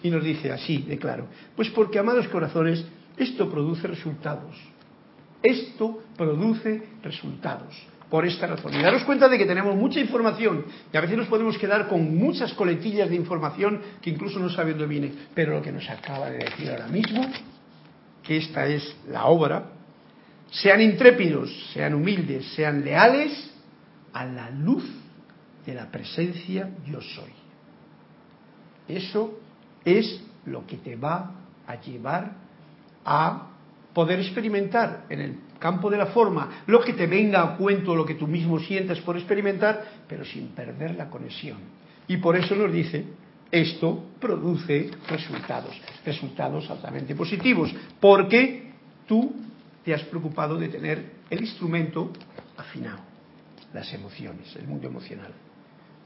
[SPEAKER 1] Y nos dice así de claro. Pues porque, amados corazones, esto produce resultados. Esto produce resultados. Por esta razón. Y daros cuenta de que tenemos mucha información y a veces nos podemos quedar con muchas coletillas de información que incluso no sabe dónde viene. Pero lo que nos acaba de decir ahora mismo, que esta es la obra, sean intrépidos, sean humildes, sean leales a la luz de la presencia yo soy. Eso es lo que te va a llevar a poder experimentar en el campo de la forma lo que te venga a cuento, lo que tú mismo sientas por experimentar, pero sin perder la conexión. Y por eso nos dice, esto produce resultados, resultados altamente positivos, porque tú te has preocupado de tener el instrumento afinado, las emociones, el mundo emocional.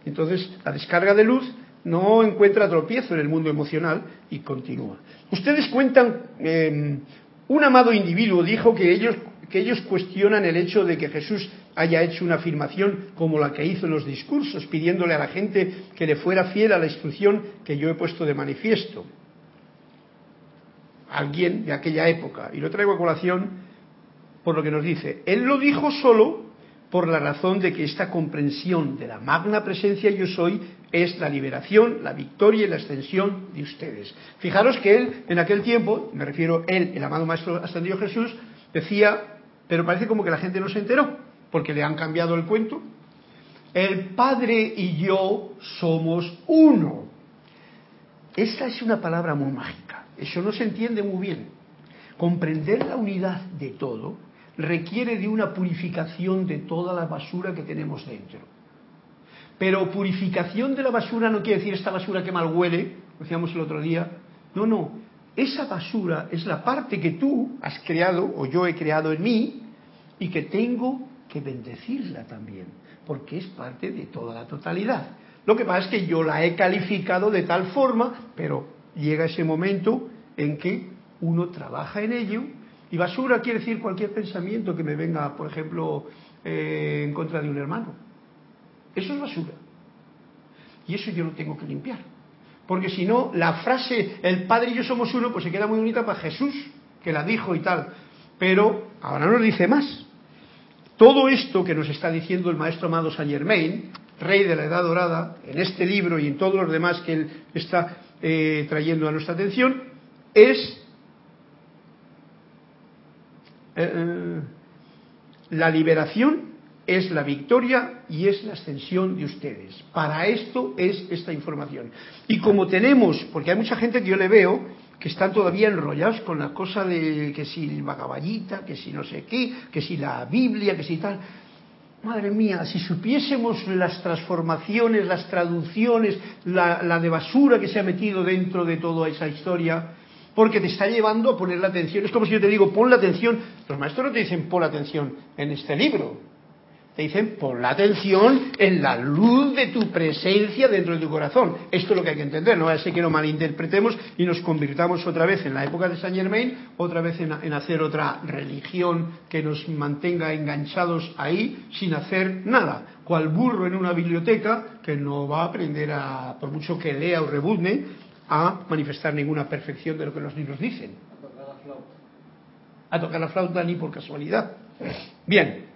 [SPEAKER 1] Entonces, la descarga de luz no encuentra tropiezo en el mundo emocional y continúa. Ustedes cuentan, em, un amado individuo dijo que ellos, que ellos cuestionan el hecho de que Jesús haya hecho una afirmación como la que hizo en los discursos, pidiéndole a la gente que le fuera fiel a la instrucción que yo he puesto de manifiesto. Alguien de aquella época. Y lo traigo a colación por lo que nos dice. Él lo dijo solo por la razón de que esta comprensión de la magna presencia yo soy es la liberación, la victoria y la extensión de ustedes. Fijaros que él, en aquel tiempo, me refiero él, el amado Maestro Ascendido Jesús, decía, pero parece como que la gente no se enteró, porque le han cambiado el cuento. El Padre y yo somos uno. esa es una palabra muy mágica. Eso no se entiende muy bien. Comprender la unidad de todo requiere de una purificación de toda la basura que tenemos dentro. Pero purificación de la basura no quiere decir esta basura que mal huele, decíamos el otro día. No, no. Esa basura es la parte que tú has creado o yo he creado en mí y que tengo que bendecirla también, porque es parte de toda la totalidad. Lo que pasa es que yo la he calificado de tal forma, pero llega ese momento en que uno trabaja en ello y basura quiere decir cualquier pensamiento que me venga, por ejemplo, eh, en contra de un hermano. Eso es basura. Y eso yo lo tengo que limpiar. Porque si no, la frase, el Padre y yo somos uno, pues se queda muy bonita para Jesús, que la dijo y tal. Pero ahora nos dice más. Todo esto que nos está diciendo el maestro amado Saint Germain, rey de la Edad Dorada, en este libro y en todos los demás que él está eh, trayendo a nuestra atención, es eh, eh, la liberación, es la victoria y es la ascensión de ustedes. Para esto es esta información. Y como tenemos, porque hay mucha gente que yo le veo que están todavía enrollados con la cosa de que si el que si no sé qué, que si la Biblia, que si tal. Madre mía, si supiésemos las transformaciones, las traducciones, la, la de basura que se ha metido dentro de toda esa historia, porque te está llevando a poner la atención. Es como si yo te digo, pon la atención. Los maestros no te dicen pon la atención en este libro. Te dicen, pon la atención en la luz de tu presencia dentro de tu corazón. Esto es lo que hay que entender, no ser que lo malinterpretemos y nos convirtamos otra vez en la época de Saint Germain, otra vez en, en, hacer otra religión que nos mantenga enganchados ahí sin hacer nada. Cual burro en una biblioteca que no va a aprender a, por mucho que lea o rebuzne, a manifestar ninguna perfección de lo que los libros dicen. A tocar la flauta. A tocar la flauta ni por casualidad. Bien.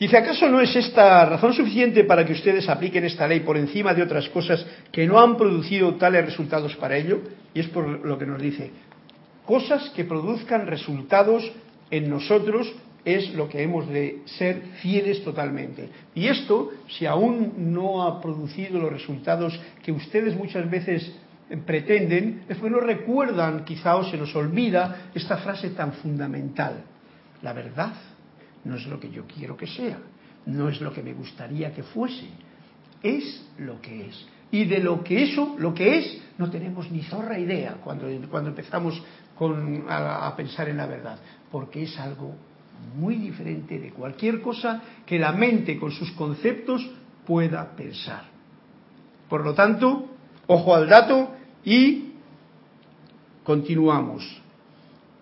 [SPEAKER 1] Dice, ¿acaso no es esta razón suficiente para que ustedes apliquen esta ley por encima de otras cosas que no han producido tales resultados para ello? Y es por lo que nos dice, cosas que produzcan resultados en nosotros es lo que hemos de ser fieles totalmente. Y esto, si aún no ha producido los resultados que ustedes muchas veces pretenden, es porque no recuerdan, quizá o se nos olvida, esta frase tan fundamental. La verdad no es lo que yo quiero que sea, no es lo que me gustaría que fuese, es lo que es. Y de lo que eso, lo que es, no tenemos ni zorra idea cuando, cuando empezamos a pensar en la verdad, porque es algo muy diferente de cualquier cosa que la mente con sus conceptos pueda pensar. Por lo tanto, ojo al dato y continuamos.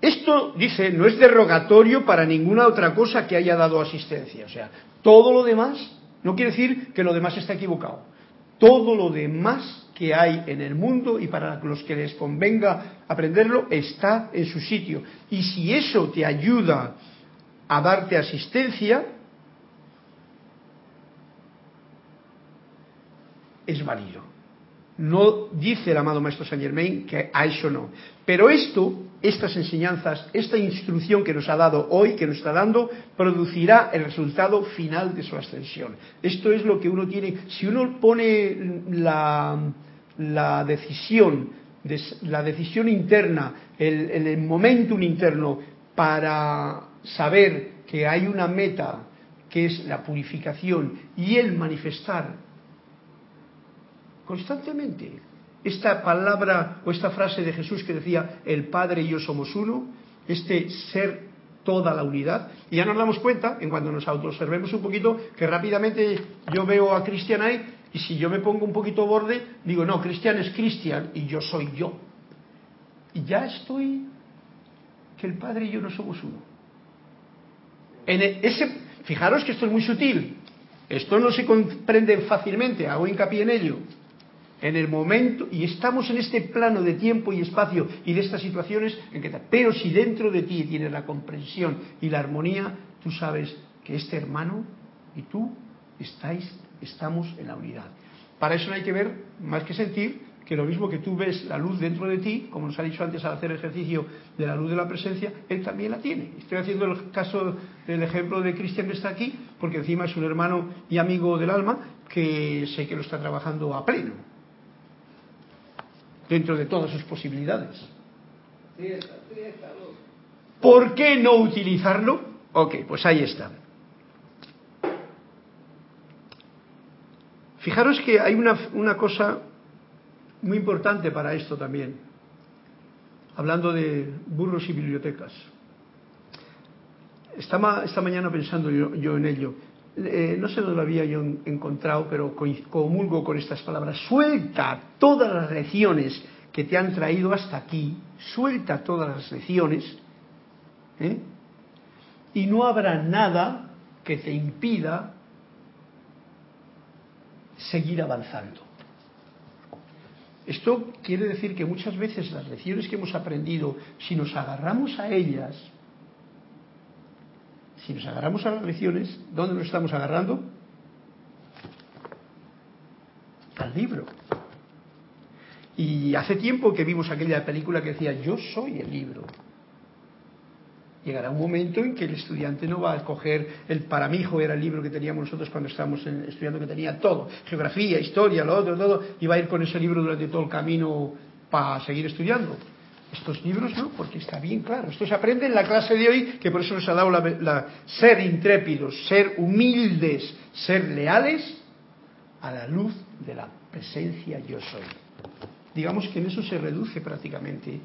[SPEAKER 1] Esto, dice, no es derogatorio para ninguna otra cosa que haya dado asistencia. O sea, todo lo demás no quiere decir que lo demás está equivocado. Todo lo demás que hay en el mundo y para los que les convenga aprenderlo está en su sitio. Y si eso te ayuda a darte asistencia, es válido. No dice el amado Maestro Saint Germain que a eso no. Pero esto estas enseñanzas, esta instrucción que nos ha dado hoy, que nos está dando, producirá el resultado final de su ascensión. Esto es lo que uno tiene. Si uno pone la, la decisión, la decisión interna, el, el momentum interno para saber que hay una meta que es la purificación y el manifestar constantemente esta palabra o esta frase de Jesús que decía, el Padre y yo somos uno, este ser toda la unidad, y ya nos damos cuenta, en cuanto nos autoobservemos un poquito, que rápidamente yo veo a Cristian ahí, y si yo me pongo un poquito borde, digo, no, Cristian es Cristian y yo soy yo. Y ya estoy, que el Padre y yo no somos uno. En e, ese, fijaros que esto es muy sutil, esto no se comprende fácilmente, hago hincapié en ello en el momento, y estamos en este plano de tiempo y espacio y de estas situaciones, en que, pero si dentro de ti tienes la comprensión y la armonía, tú sabes que este hermano y tú estáis, estamos en la unidad. Para eso no hay que ver, más que sentir, que lo mismo que tú ves la luz dentro de ti, como nos ha dicho antes al hacer ejercicio de la luz de la presencia, él también la tiene. Estoy haciendo el caso del ejemplo de Cristian que está aquí, porque encima es un hermano y amigo del alma que sé que lo está trabajando a pleno dentro de todas sus posibilidades. ¿Por qué no utilizarlo? Ok, pues ahí está. Fijaros que hay una, una cosa muy importante para esto también, hablando de burros y bibliotecas. Estaba esta mañana pensando yo, en ello. Eh, no sé dónde lo había yo encontrado, pero comulgo con estas palabras. Suelta todas las lecciones que te han traído hasta aquí, suelta todas las lecciones, ¿eh? y no habrá nada que te impida seguir avanzando. Esto quiere decir que muchas veces las lecciones que hemos aprendido, si nos agarramos a ellas, si nos agarramos a las lecciones, ¿dónde nos estamos agarrando? Al libro. Y hace tiempo que vimos aquella película que decía, yo soy el libro. Llegará un momento en que el estudiante no va a coger el para mi hijo era el libro que teníamos nosotros cuando estábamos estudiando que tenía todo, geografía, historia, lo otro, todo, y va a ir con ese libro durante todo el camino para seguir estudiando. Estos libros no, porque está bien claro. Esto se aprende en la clase de hoy, que por eso nos ha dado la, ser intrépidos, ser humildes, ser leales a la luz de la presencia yo soy. Digamos que en eso se reduce prácticamente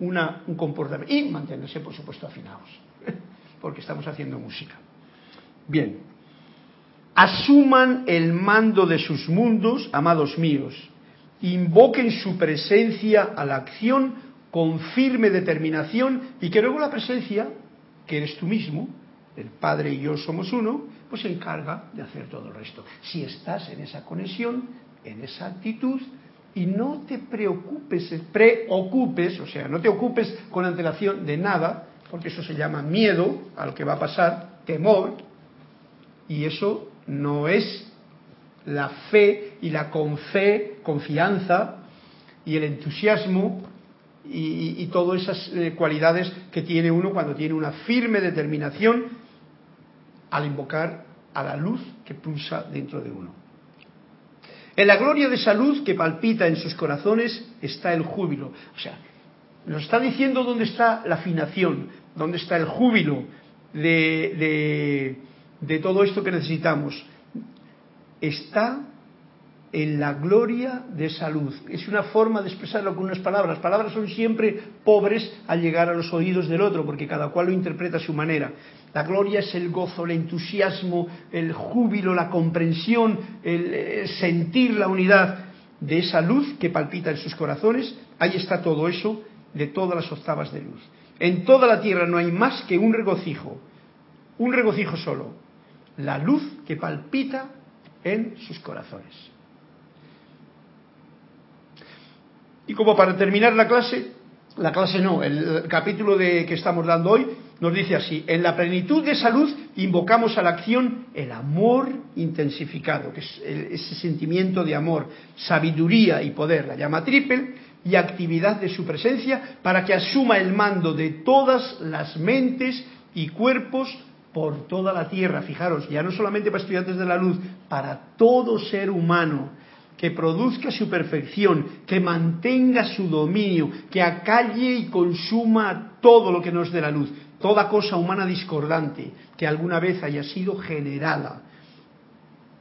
[SPEAKER 1] una, un comportamiento. Y mantenerse, por supuesto, afinados, porque estamos haciendo música. Bien. Asuman el mando de sus mundos, amados míos. Invoquen su presencia a la acción con firme determinación y que luego la presencia, que eres tú mismo, el Padre y yo somos uno, pues se encarga de hacer todo el resto. Si estás en esa conexión, en esa actitud, y no te preocupes, preocupes, o sea, no te ocupes con antelación de nada, porque eso se llama miedo a lo que va a pasar, temor, y eso no es la fe y la con fe, confianza y el entusiasmo y, todas esas eh, cualidades que tiene uno cuando tiene una firme determinación al invocar a la luz que pulsa dentro de uno. En la gloria de salud que palpita en sus corazones está el júbilo. O sea, nos está diciendo dónde está la afinación, dónde está el júbilo de, de todo esto que necesitamos. Está en la gloria de salud. Es una forma de expresarlo con unas palabras. Las palabras son siempre pobres al llegar a los oídos del otro, porque cada cual lo interpreta a su manera. La gloria es el gozo, el entusiasmo, el júbilo, la comprensión, el, sentir la unidad de esa luz que palpita en sus corazones. Ahí está todo eso de todas las octavas de luz. En toda la tierra no hay más que un regocijo, un regocijo solo, la luz que palpita en sus corazones. Y como para terminar la clase, la clase no, el capítulo de, que estamos dando hoy nos dice así, en la plenitud de salud invocamos a la acción el amor intensificado, que es ese sentimiento de amor, sabiduría y poder, la llama triple, y actividad de su presencia para que asuma el mando de todas las mentes y cuerpos por toda la tierra. Fijaros, ya no solamente para estudiantes de la luz, para todo ser humano que produzca su perfección, que mantenga su dominio, que acalle y consuma todo lo que nos dé la luz, toda cosa humana discordante que alguna vez haya sido generada.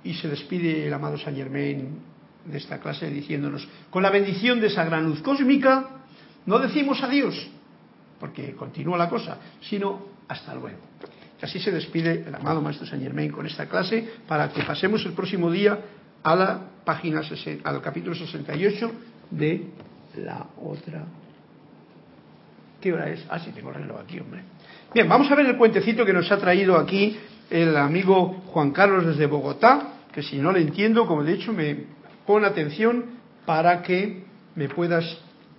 [SPEAKER 1] Y se despide el amado Saint Germain de esta clase diciéndonos, con la bendición de esa gran luz cósmica, no decimos adiós, porque continúa la cosa, sino hasta luego. Y así se despide el amado Maestro Saint Germain con esta clase para que pasemos el próximo día a la página al capítulo 68 de la otra. ¿Qué hora es? Ah, sí, tengo el reloj aquí, hombre. Bien, vamos a ver el cuentecito que nos ha traído aquí el amigo Juan Carlos desde Bogotá, que si no le entiendo, como he dicho, me pone atención para que me puedas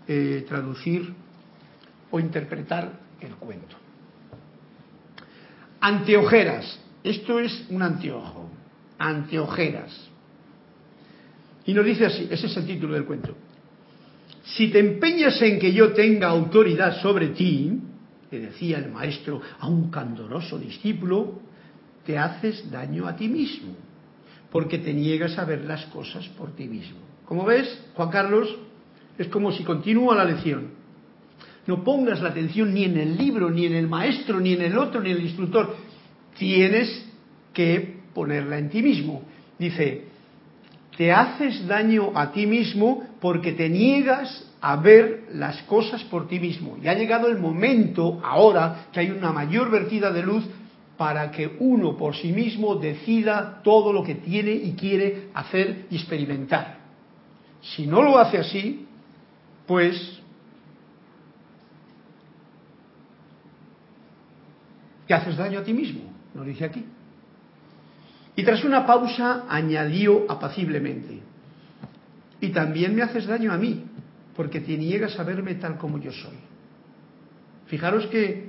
[SPEAKER 1] eh, traducir o interpretar el cuento. Anteojeras. Esto es un anteojo. Anteojeras. Y nos dice así, ese es el título del cuento. Si te empeñas en que yo tenga autoridad sobre ti, le decía el maestro a un candoroso discípulo, te haces daño a ti mismo, porque te niegas a ver las cosas por ti mismo. Como ves, Juan Carlos, Es como si continúa la lección. No pongas la atención ni en el libro, ni en el maestro, ni en el otro, ni en el instructor. Tienes que ponerla en ti mismo. Dice, te haces daño a ti mismo porque te niegas a ver las cosas por ti mismo. Y ha llegado el momento, ahora, que hay una mayor vertida de luz para que uno por sí mismo decida todo lo que tiene y quiere hacer y experimentar. Si no lo hace así, pues te haces daño a ti mismo, nos dice aquí. Y tras una pausa añadió apaciblemente, y también me haces daño a mí, porque te niegas a verme tal como yo soy. Fijaros que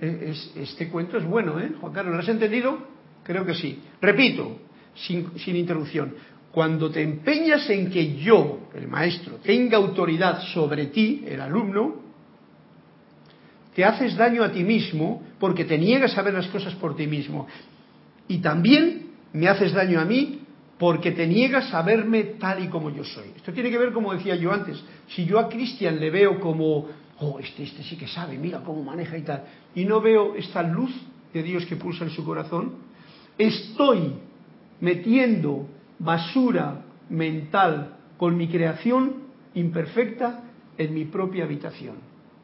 [SPEAKER 1] eh, este cuento es bueno, ¿eh? Juan Carlos, ¿lo has entendido? Creo que sí. Repito, sin, sin interrupción. Cuando te empeñas en que yo, el maestro, tenga autoridad sobre ti, el alumno, te haces daño a ti mismo porque te niegas a ver las cosas por ti mismo. Y también me haces daño a mí porque te niegas a verme tal y como yo soy. Esto tiene que ver, como decía yo antes, si yo a Cristian le veo como, oh, este, este sí que sabe, mira cómo maneja y tal, y no veo esta luz de Dios que pulsa en su corazón, estoy metiendo basura mental con mi creación imperfecta en mi propia habitación.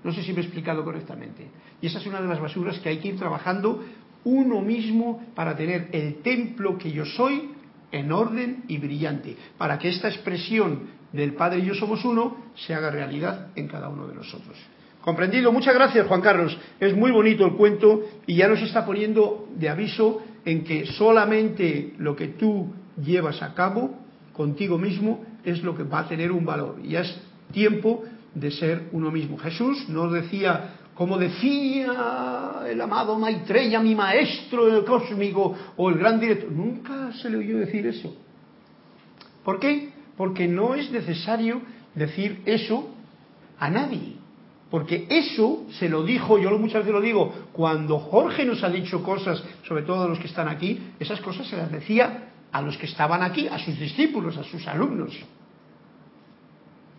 [SPEAKER 1] No sé si me he explicado correctamente. Y esa es una de las basuras que hay que ir trabajando uno mismo para tener el templo que yo soy en orden y brillante, para que esta expresión del Padre y yo somos uno se haga realidad en cada uno de nosotros. ¿Comprendido? Muchas gracias, Juan Carlos. Es muy bonito el cuento y ya nos está poniendo de aviso en que solamente lo que tú llevas a cabo contigo mismo es lo que va a tener un valor. Y es tiempo de ser uno mismo. Jesús nos decía como decía el amado Maitreya, mi maestro cósmico o el gran director. Nunca se le oyó decir eso. ¿Por qué? Porque no es necesario decir eso a nadie. Porque eso se lo dijo, yo muchas veces lo digo, cuando Jorge nos ha dicho cosas, sobre todo a los que están aquí, esas cosas se las decía a los que estaban aquí, a sus discípulos, a sus alumnos.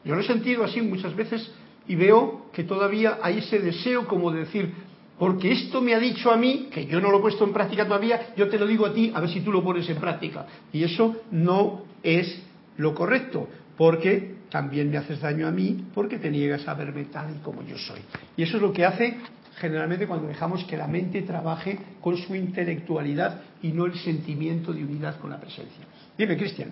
[SPEAKER 1] Yo lo he sentido así muchas veces y veo que todavía hay ese deseo como de decir, porque esto me ha dicho a mí, que yo no lo he puesto en práctica todavía, yo te lo digo a ti, a ver si tú lo pones en práctica. Y eso no es lo correcto, porque también me haces daño a mí, porque te niegas a verme tal y como yo soy. Y eso es lo que hace generalmente cuando dejamos que la mente trabaje con su intelectualidad y no el sentimiento de unidad con la presencia. Dime, Cristian.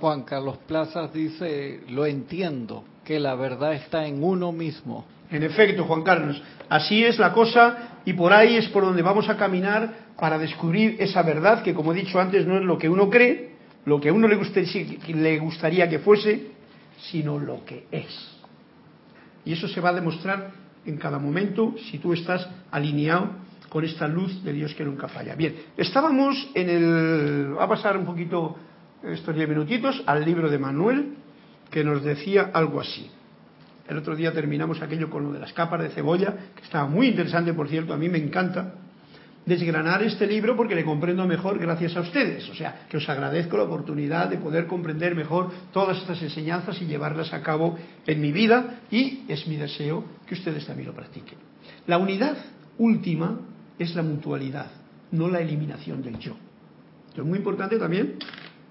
[SPEAKER 2] Juan Carlos Plazas dice, lo entiendo, que la verdad está en uno mismo.
[SPEAKER 1] En efecto, Juan Carlos, así es la cosa y por ahí es por donde vamos a caminar para descubrir esa verdad que, como he dicho antes, no es lo que uno cree, lo que a uno le, le gustaría que fuese, sino lo que es. Y eso se va a demostrar en cada momento si tú estás alineado con esta luz de Dios que nunca falla. Bien, estábamos en el... Va a pasar un poquito estos diez minutitos al libro de Manuel, que nos decía algo así. El otro día terminamos aquello con lo de las capas de cebolla, que estaba muy interesante, por cierto, a mí me encanta desgranar este libro porque le comprendo mejor gracias a ustedes. O sea, que os agradezco la oportunidad de poder comprender mejor todas estas enseñanzas y llevarlas a cabo en mi vida y es mi deseo que ustedes también lo practiquen. La unidad última es la mutualidad, no la eliminación del yo. Esto es muy importante también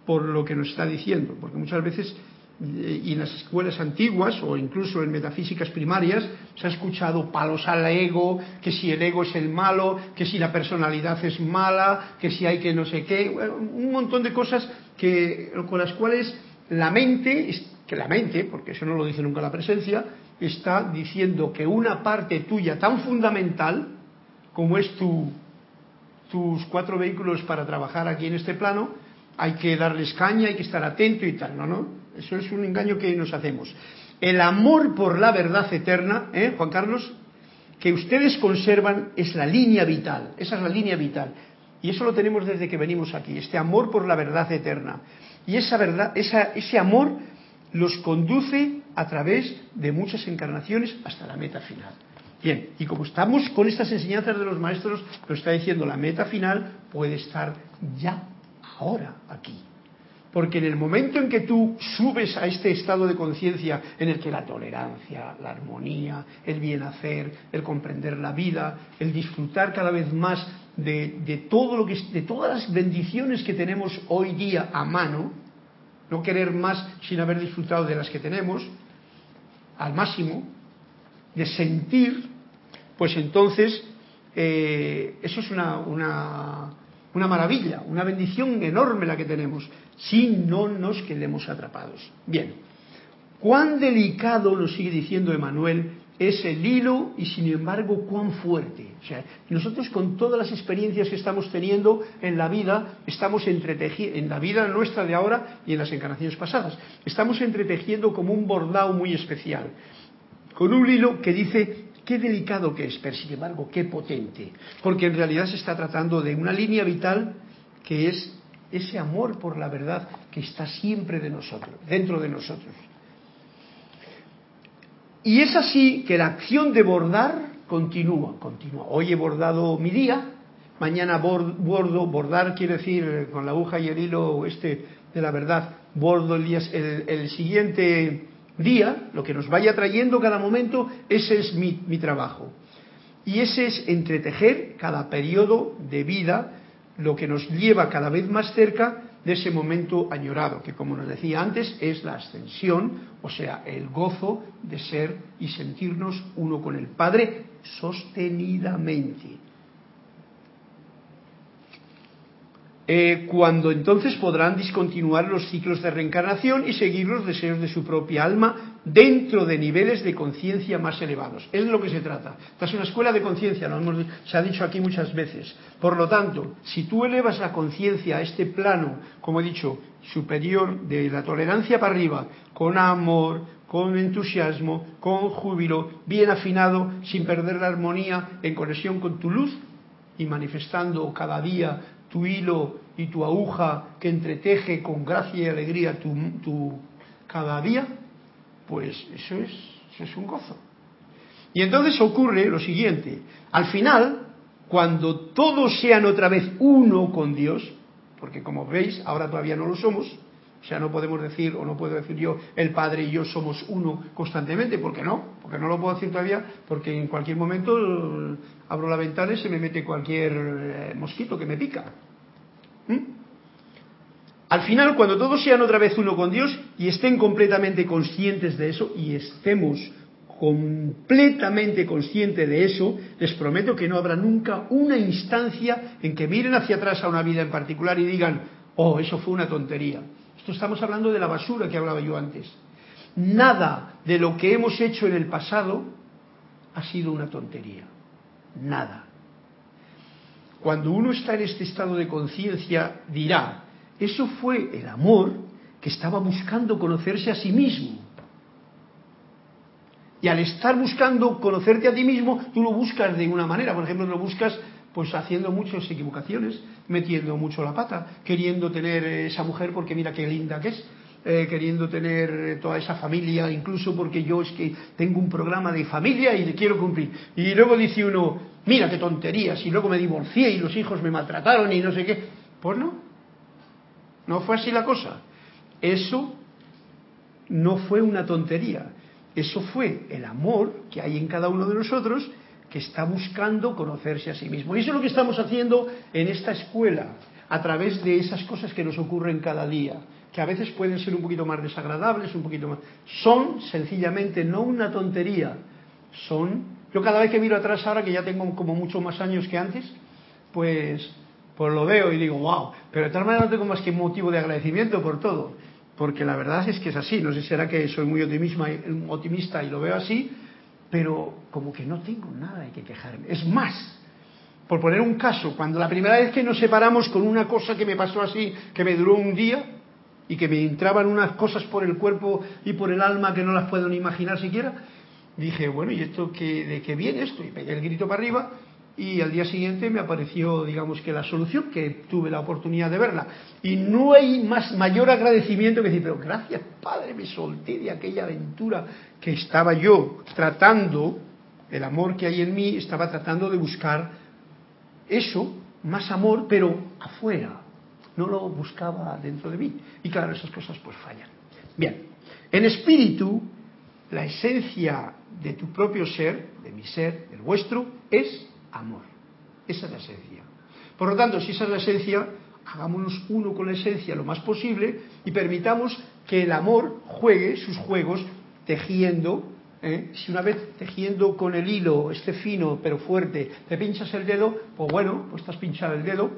[SPEAKER 1] por lo que nos está diciendo, porque muchas veces eh, y en las escuelas antiguas o incluso en metafísicas primarias se ha escuchado palos al ego, que si el ego es el malo, que si la personalidad es mala, que si hay que no sé qué, un montón de cosas que, con las cuales la mente, que la mente, porque eso no lo dice nunca la presencia, está diciendo que una parte tuya tan fundamental como es tu, tus cuatro vehículos para trabajar aquí en este plano, hay que darles caña, hay que estar atento y tal. No, no, eso es un engaño que nos hacemos. El amor por la verdad eterna, ¿eh, Juan Carlos? Que ustedes conservan es la línea vital, esa es la línea vital. Y eso lo tenemos desde que venimos aquí, este amor por la verdad eterna. Y esa verdad, ese amor los conduce a través de muchas encarnaciones hasta la meta final. Bien, y como estamos con estas enseñanzas de los maestros, lo está diciendo la meta final puede estar ya ahora aquí. Porque en el momento en que tú subes a este estado de conciencia en el que la tolerancia, la armonía, el bien hacer, el comprender la vida, el disfrutar cada vez más de, todo lo que, de todas las bendiciones que tenemos hoy día a mano, no querer más sin haber disfrutado de las que tenemos, al máximo, de sentir, pues entonces eh, eso es una, una maravilla, una bendición enorme la que tenemos, si no nos quedemos atrapados. Bien, cuán delicado, lo sigue diciendo Emanuel, es el hilo y sin embargo cuán fuerte. O sea, nosotros con todas las experiencias que estamos teniendo en la vida, estamos entretejiendo, en la vida nuestra de ahora y en las encarnaciones pasadas, estamos entretejiendo como un bordado muy especial, con un hilo que dice qué delicado que es, pero sin embargo qué potente, porque en realidad se está tratando de una línea vital que es ese amor por la verdad que está siempre de nosotros, dentro de nosotros. Y es así que la acción de bordar continúa, continúa. Hoy he bordado mi día, mañana bordo, bordar quiere decir con la aguja y el hilo este de la verdad, bordo el, día, el, siguiente día, lo que nos vaya trayendo cada momento, ese es mi, trabajo. Y ese es entretejer cada periodo de vida, lo que nos lleva cada vez más cerca de ese momento añorado, que como nos decía antes es la ascensión, o sea, el gozo de ser y sentirnos uno con el Padre sostenidamente. Eh, cuando entonces podrán discontinuar los ciclos de reencarnación y seguir los deseos de su propia alma dentro de niveles de conciencia más elevados. Es de lo que se trata. Esta es una escuela de conciencia, se ha dicho aquí muchas veces. Por lo tanto, si tú elevas la conciencia a este plano, como he dicho, superior de la tolerancia para arriba, con amor, con entusiasmo, con júbilo, bien afinado, sin perder la armonía, en conexión con tu luz y manifestando cada día tu hilo y tu aguja que entreteje con gracia y alegría tu, cada día, pues eso es, eso es un gozo. Y entonces ocurre lo siguiente, al final, cuando todos sean otra vez uno con Dios, porque como veis, ahora todavía no lo somos, sea, no podemos decir, o no puedo decir yo, el Padre y yo somos uno constantemente, ¿por qué no? Porque no lo puedo decir todavía, porque en cualquier momento eh, abro la ventana y se me mete cualquier eh, mosquito que me pica. ¿Mm? Al final, cuando todos sean otra vez uno con Dios y estén completamente conscientes de eso, y estemos completamente conscientes de eso, les prometo que no habrá nunca una instancia en que miren hacia atrás a una vida en particular y digan, oh, eso fue una tontería estamos hablando de la basura que hablaba yo antes. Nada de lo que hemos hecho en el pasado ha sido una tontería. Nada. Cuando uno está en este estado de conciencia, dirá, eso fue el amor que estaba buscando conocerse a sí mismo. Y al estar buscando conocerte a ti mismo, tú lo buscas de una manera. Por ejemplo, lo buscas pues haciendo muchas equivocaciones, metiendo mucho la pata, queriendo tener esa mujer porque mira qué linda que es, eh, queriendo tener toda esa familia, incluso porque yo es que tengo un programa de familia y le quiero cumplir. Y luego dice uno, mira qué tonterías, y luego me divorcié y los hijos me maltrataron y no sé qué. Pues no, no fue así la cosa. Eso no fue una tontería, eso fue el amor que hay en cada uno de nosotros que está buscando conocerse a sí mismo. Y eso es lo que estamos haciendo en esta escuela, a través de esas cosas que nos ocurren cada día, que a veces pueden ser un poquito más desagradables, un poquito más... Son sencillamente no una tontería, son... Yo cada vez que miro atrás ahora, que ya tengo como mucho más años que antes, pues, pues lo veo y digo, wow, pero de tal manera no tengo más que motivo de agradecimiento por todo, porque la verdad es que es así, no sé si será que soy muy optimista y lo veo así, pero como que no tengo nada de que quejarme. Es más, por poner un caso, cuando la primera vez que nos separamos con una cosa que me pasó así, que me duró un día y que me entraban unas cosas por el cuerpo y por el alma que no las puedo ni imaginar siquiera, dije, bueno, ¿y esto de qué viene esto? Y pegué el grito para arriba y al día siguiente me apareció, digamos que la solución, que tuve la oportunidad de verla. Y no hay más mayor agradecimiento que decir, pero gracias Padre, me solté de aquella aventura que estaba yo tratando, el amor que hay en mí, estaba tratando de buscar eso, más amor, pero afuera, no lo buscaba dentro de mí. Y claro, esas cosas pues fallan. Bien, en espíritu, la esencia de tu propio ser, de mi ser, del vuestro, es amor. Esa es la esencia. Por lo tanto, si esa es la esencia, hagámonos uno con la esencia lo más posible y permitamos que el amor juegue sus juegos tejiendo. ¿eh? Si una vez tejiendo con el hilo, este fino pero fuerte, te pinchas el dedo, pues bueno, pues estás pinchado el dedo,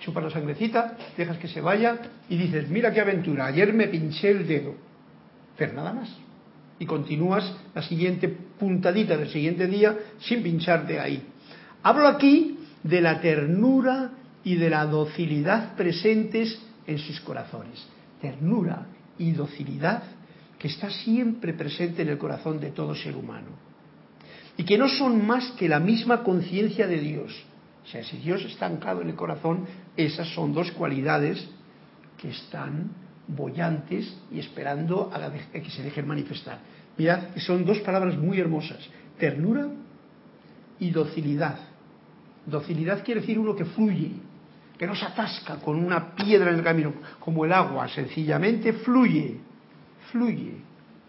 [SPEAKER 1] chupas la sangrecita, dejas que se vaya y dices, mira qué aventura, ayer me pinché el dedo, pero nada más. Y continúas la siguiente puntadita del siguiente día sin pincharte ahí. Hablo aquí de la ternura y de la docilidad presentes en sus corazones. Ternura y docilidad que está siempre presente en el corazón de todo ser humano. Y que no son más que la misma conciencia de Dios. O sea, si Dios está anclado en el corazón, esas son dos cualidades que están bollantes y esperando a, que se dejen manifestar. Mirad que son dos palabras muy hermosas, ternura y docilidad. Docilidad quiere decir uno que fluye, que no se atasca con una piedra en el camino, como el agua, sencillamente fluye, fluye.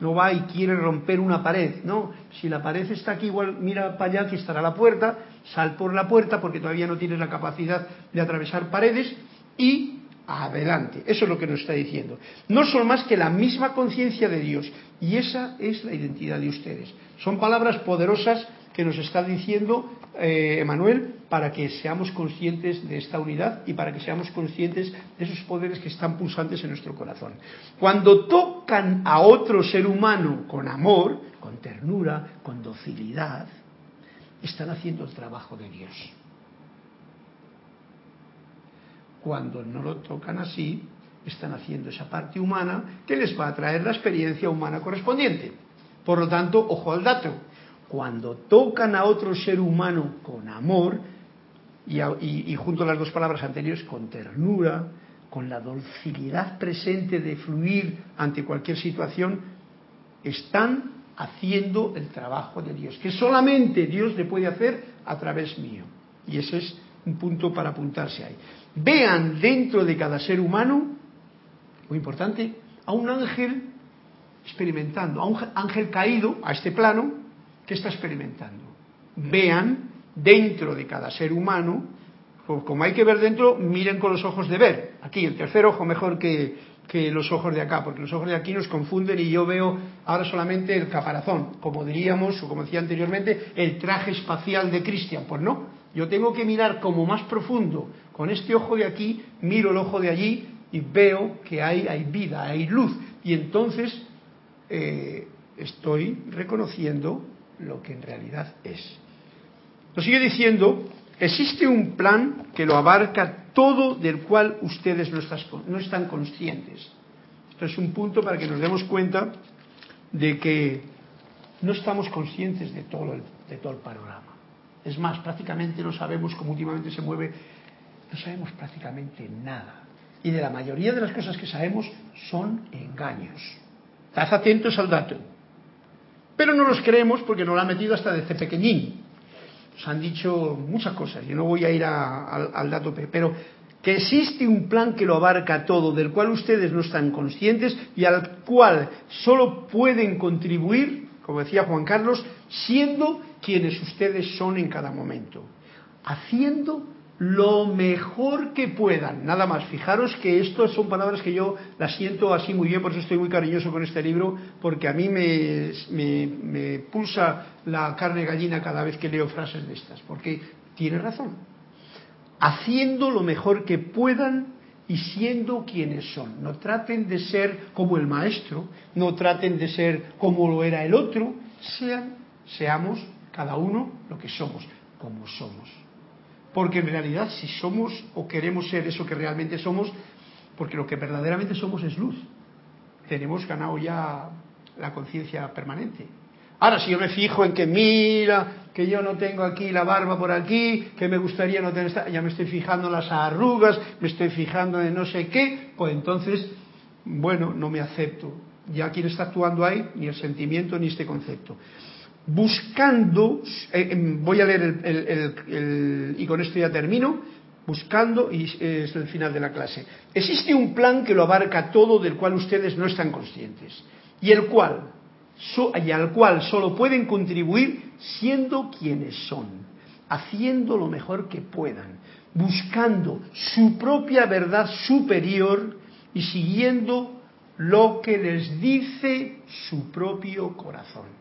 [SPEAKER 1] No va y quiere romper una pared, no. Si la pared está aquí, igual mira para allá que estará la puerta, sal por la puerta porque todavía no tienes la capacidad de atravesar paredes y adelante. Eso es lo que nos está diciendo. No son más que la misma conciencia de Dios y esa es la identidad de ustedes. Son palabras poderosas que nos está diciendo eh, Emanuel para que seamos conscientes de esta unidad y para que seamos conscientes de esos poderes que están pulsantes en nuestro corazón. Cuando tocan a otro ser humano con amor, con ternura, con docilidad, están haciendo el trabajo de Dios. Cuando no lo tocan así, están haciendo esa parte humana que les va a traer la experiencia humana correspondiente. Por lo tanto, ojo al dato, cuando tocan a otro ser humano con amor, y, junto a las dos palabras anteriores, con ternura, con la docilidad presente de fluir ante cualquier situación, están haciendo el trabajo de Dios, que solamente Dios le puede hacer a través mío. Y ese es un punto para apuntarse ahí. Vean dentro de cada ser humano, muy importante, a un ángel experimentando, a un ángel caído a este plano, que está experimentando. Vean dentro de cada ser humano, como hay que ver dentro, miren con los ojos de ver. Aquí, el tercer ojo mejor que, que los ojos de acá, porque los ojos de aquí nos confunden y yo veo ahora solamente el caparazón, como diríamos, o como decía anteriormente, el traje espacial de Cristian. Pues no, yo tengo que mirar como más profundo. Con este ojo de aquí, miro el ojo de allí y veo que hay, hay vida, hay luz. Y entonces eh, estoy reconociendo lo que en realidad es. Lo sigue diciendo, existe un plan que lo abarca todo del cual ustedes no, están conscientes. Esto es un punto para que nos demos cuenta de que no estamos conscientes de todo el, de todo el panorama. Es más, prácticamente no sabemos cómo últimamente se mueve, no sabemos prácticamente nada. Y de la mayoría de las cosas que sabemos son engaños. Estad atentos al dato. Pero no los creemos porque nos lo han metido hasta desde pequeñín. Nos han dicho muchas cosas, yo no voy a ir al dato, pero que existe un plan que lo abarca todo, del cual ustedes no están conscientes y al cual solo pueden contribuir, como decía Juan Carlos, siendo quienes ustedes son en cada momento, haciendo lo mejor que puedan. Nada más, fijaros que estas son palabras que yo las siento así muy bien, por eso estoy muy cariñoso con este libro, porque a mí me, me, pulsa la carne gallina cada vez que leo frases de estas, porque tiene razón. Haciendo lo mejor que puedan y siendo quienes son. No traten de ser como el maestro, no traten de ser como lo era el otro, sean, seamos cada uno lo que somos, como somos. Porque en realidad si somos o queremos ser eso que realmente somos, porque lo que verdaderamente somos es luz, tenemos ganado ya la conciencia permanente. Ahora, si yo me fijo en que mira, que yo no tengo aquí la barba por aquí, que me gustaría no tener esta, ya me estoy fijando en las arrugas, me estoy fijando en no sé qué, pues entonces, bueno, no me acepto. Ya quien está actuando ahí, ni el sentimiento ni este concepto buscando, eh, em, voy a leer el, y con esto ya termino, buscando, y es el final de la clase, existe un plan que lo abarca todo del cual ustedes no están conscientes, y el cual, y al cual solo pueden contribuir siendo quienes son, haciendo lo mejor que puedan, buscando su propia verdad superior y siguiendo lo que les dice su propio corazón.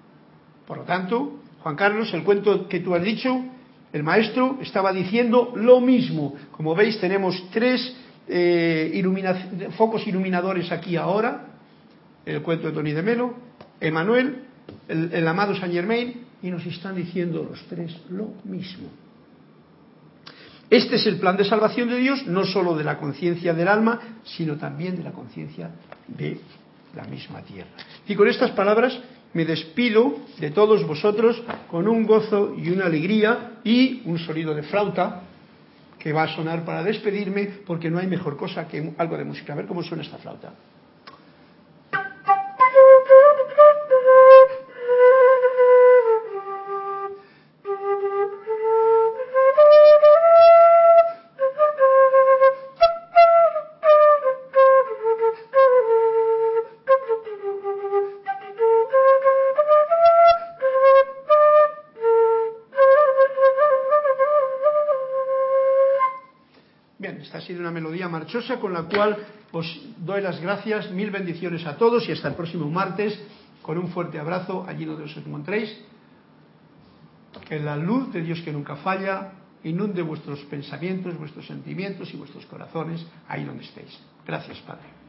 [SPEAKER 1] Por lo tanto, Juan Carlos, el cuento que tú has dicho, el maestro estaba diciendo lo mismo. Como veis, tenemos tres eh, focos iluminadores aquí ahora. El cuento de Tony de Melo, Emanuel, el, amado Saint Germain, y nos están diciendo los tres lo mismo. Este es el plan de salvación de Dios, no solo de la conciencia del alma, sino también de la conciencia de la misma tierra. Y con estas palabras me despido de todos vosotros con un gozo y una alegría y un sonido de flauta que va a sonar para despedirme porque no hay mejor cosa que algo de música. A ver cómo suena esta flauta. Marchosa con la cual os doy las gracias, mil bendiciones a todos y hasta el próximo martes con un fuerte abrazo allí donde os encontréis. Que la luz de Dios que nunca falla inunde vuestros pensamientos, vuestros sentimientos y vuestros corazones ahí donde estéis. Gracias, Padre.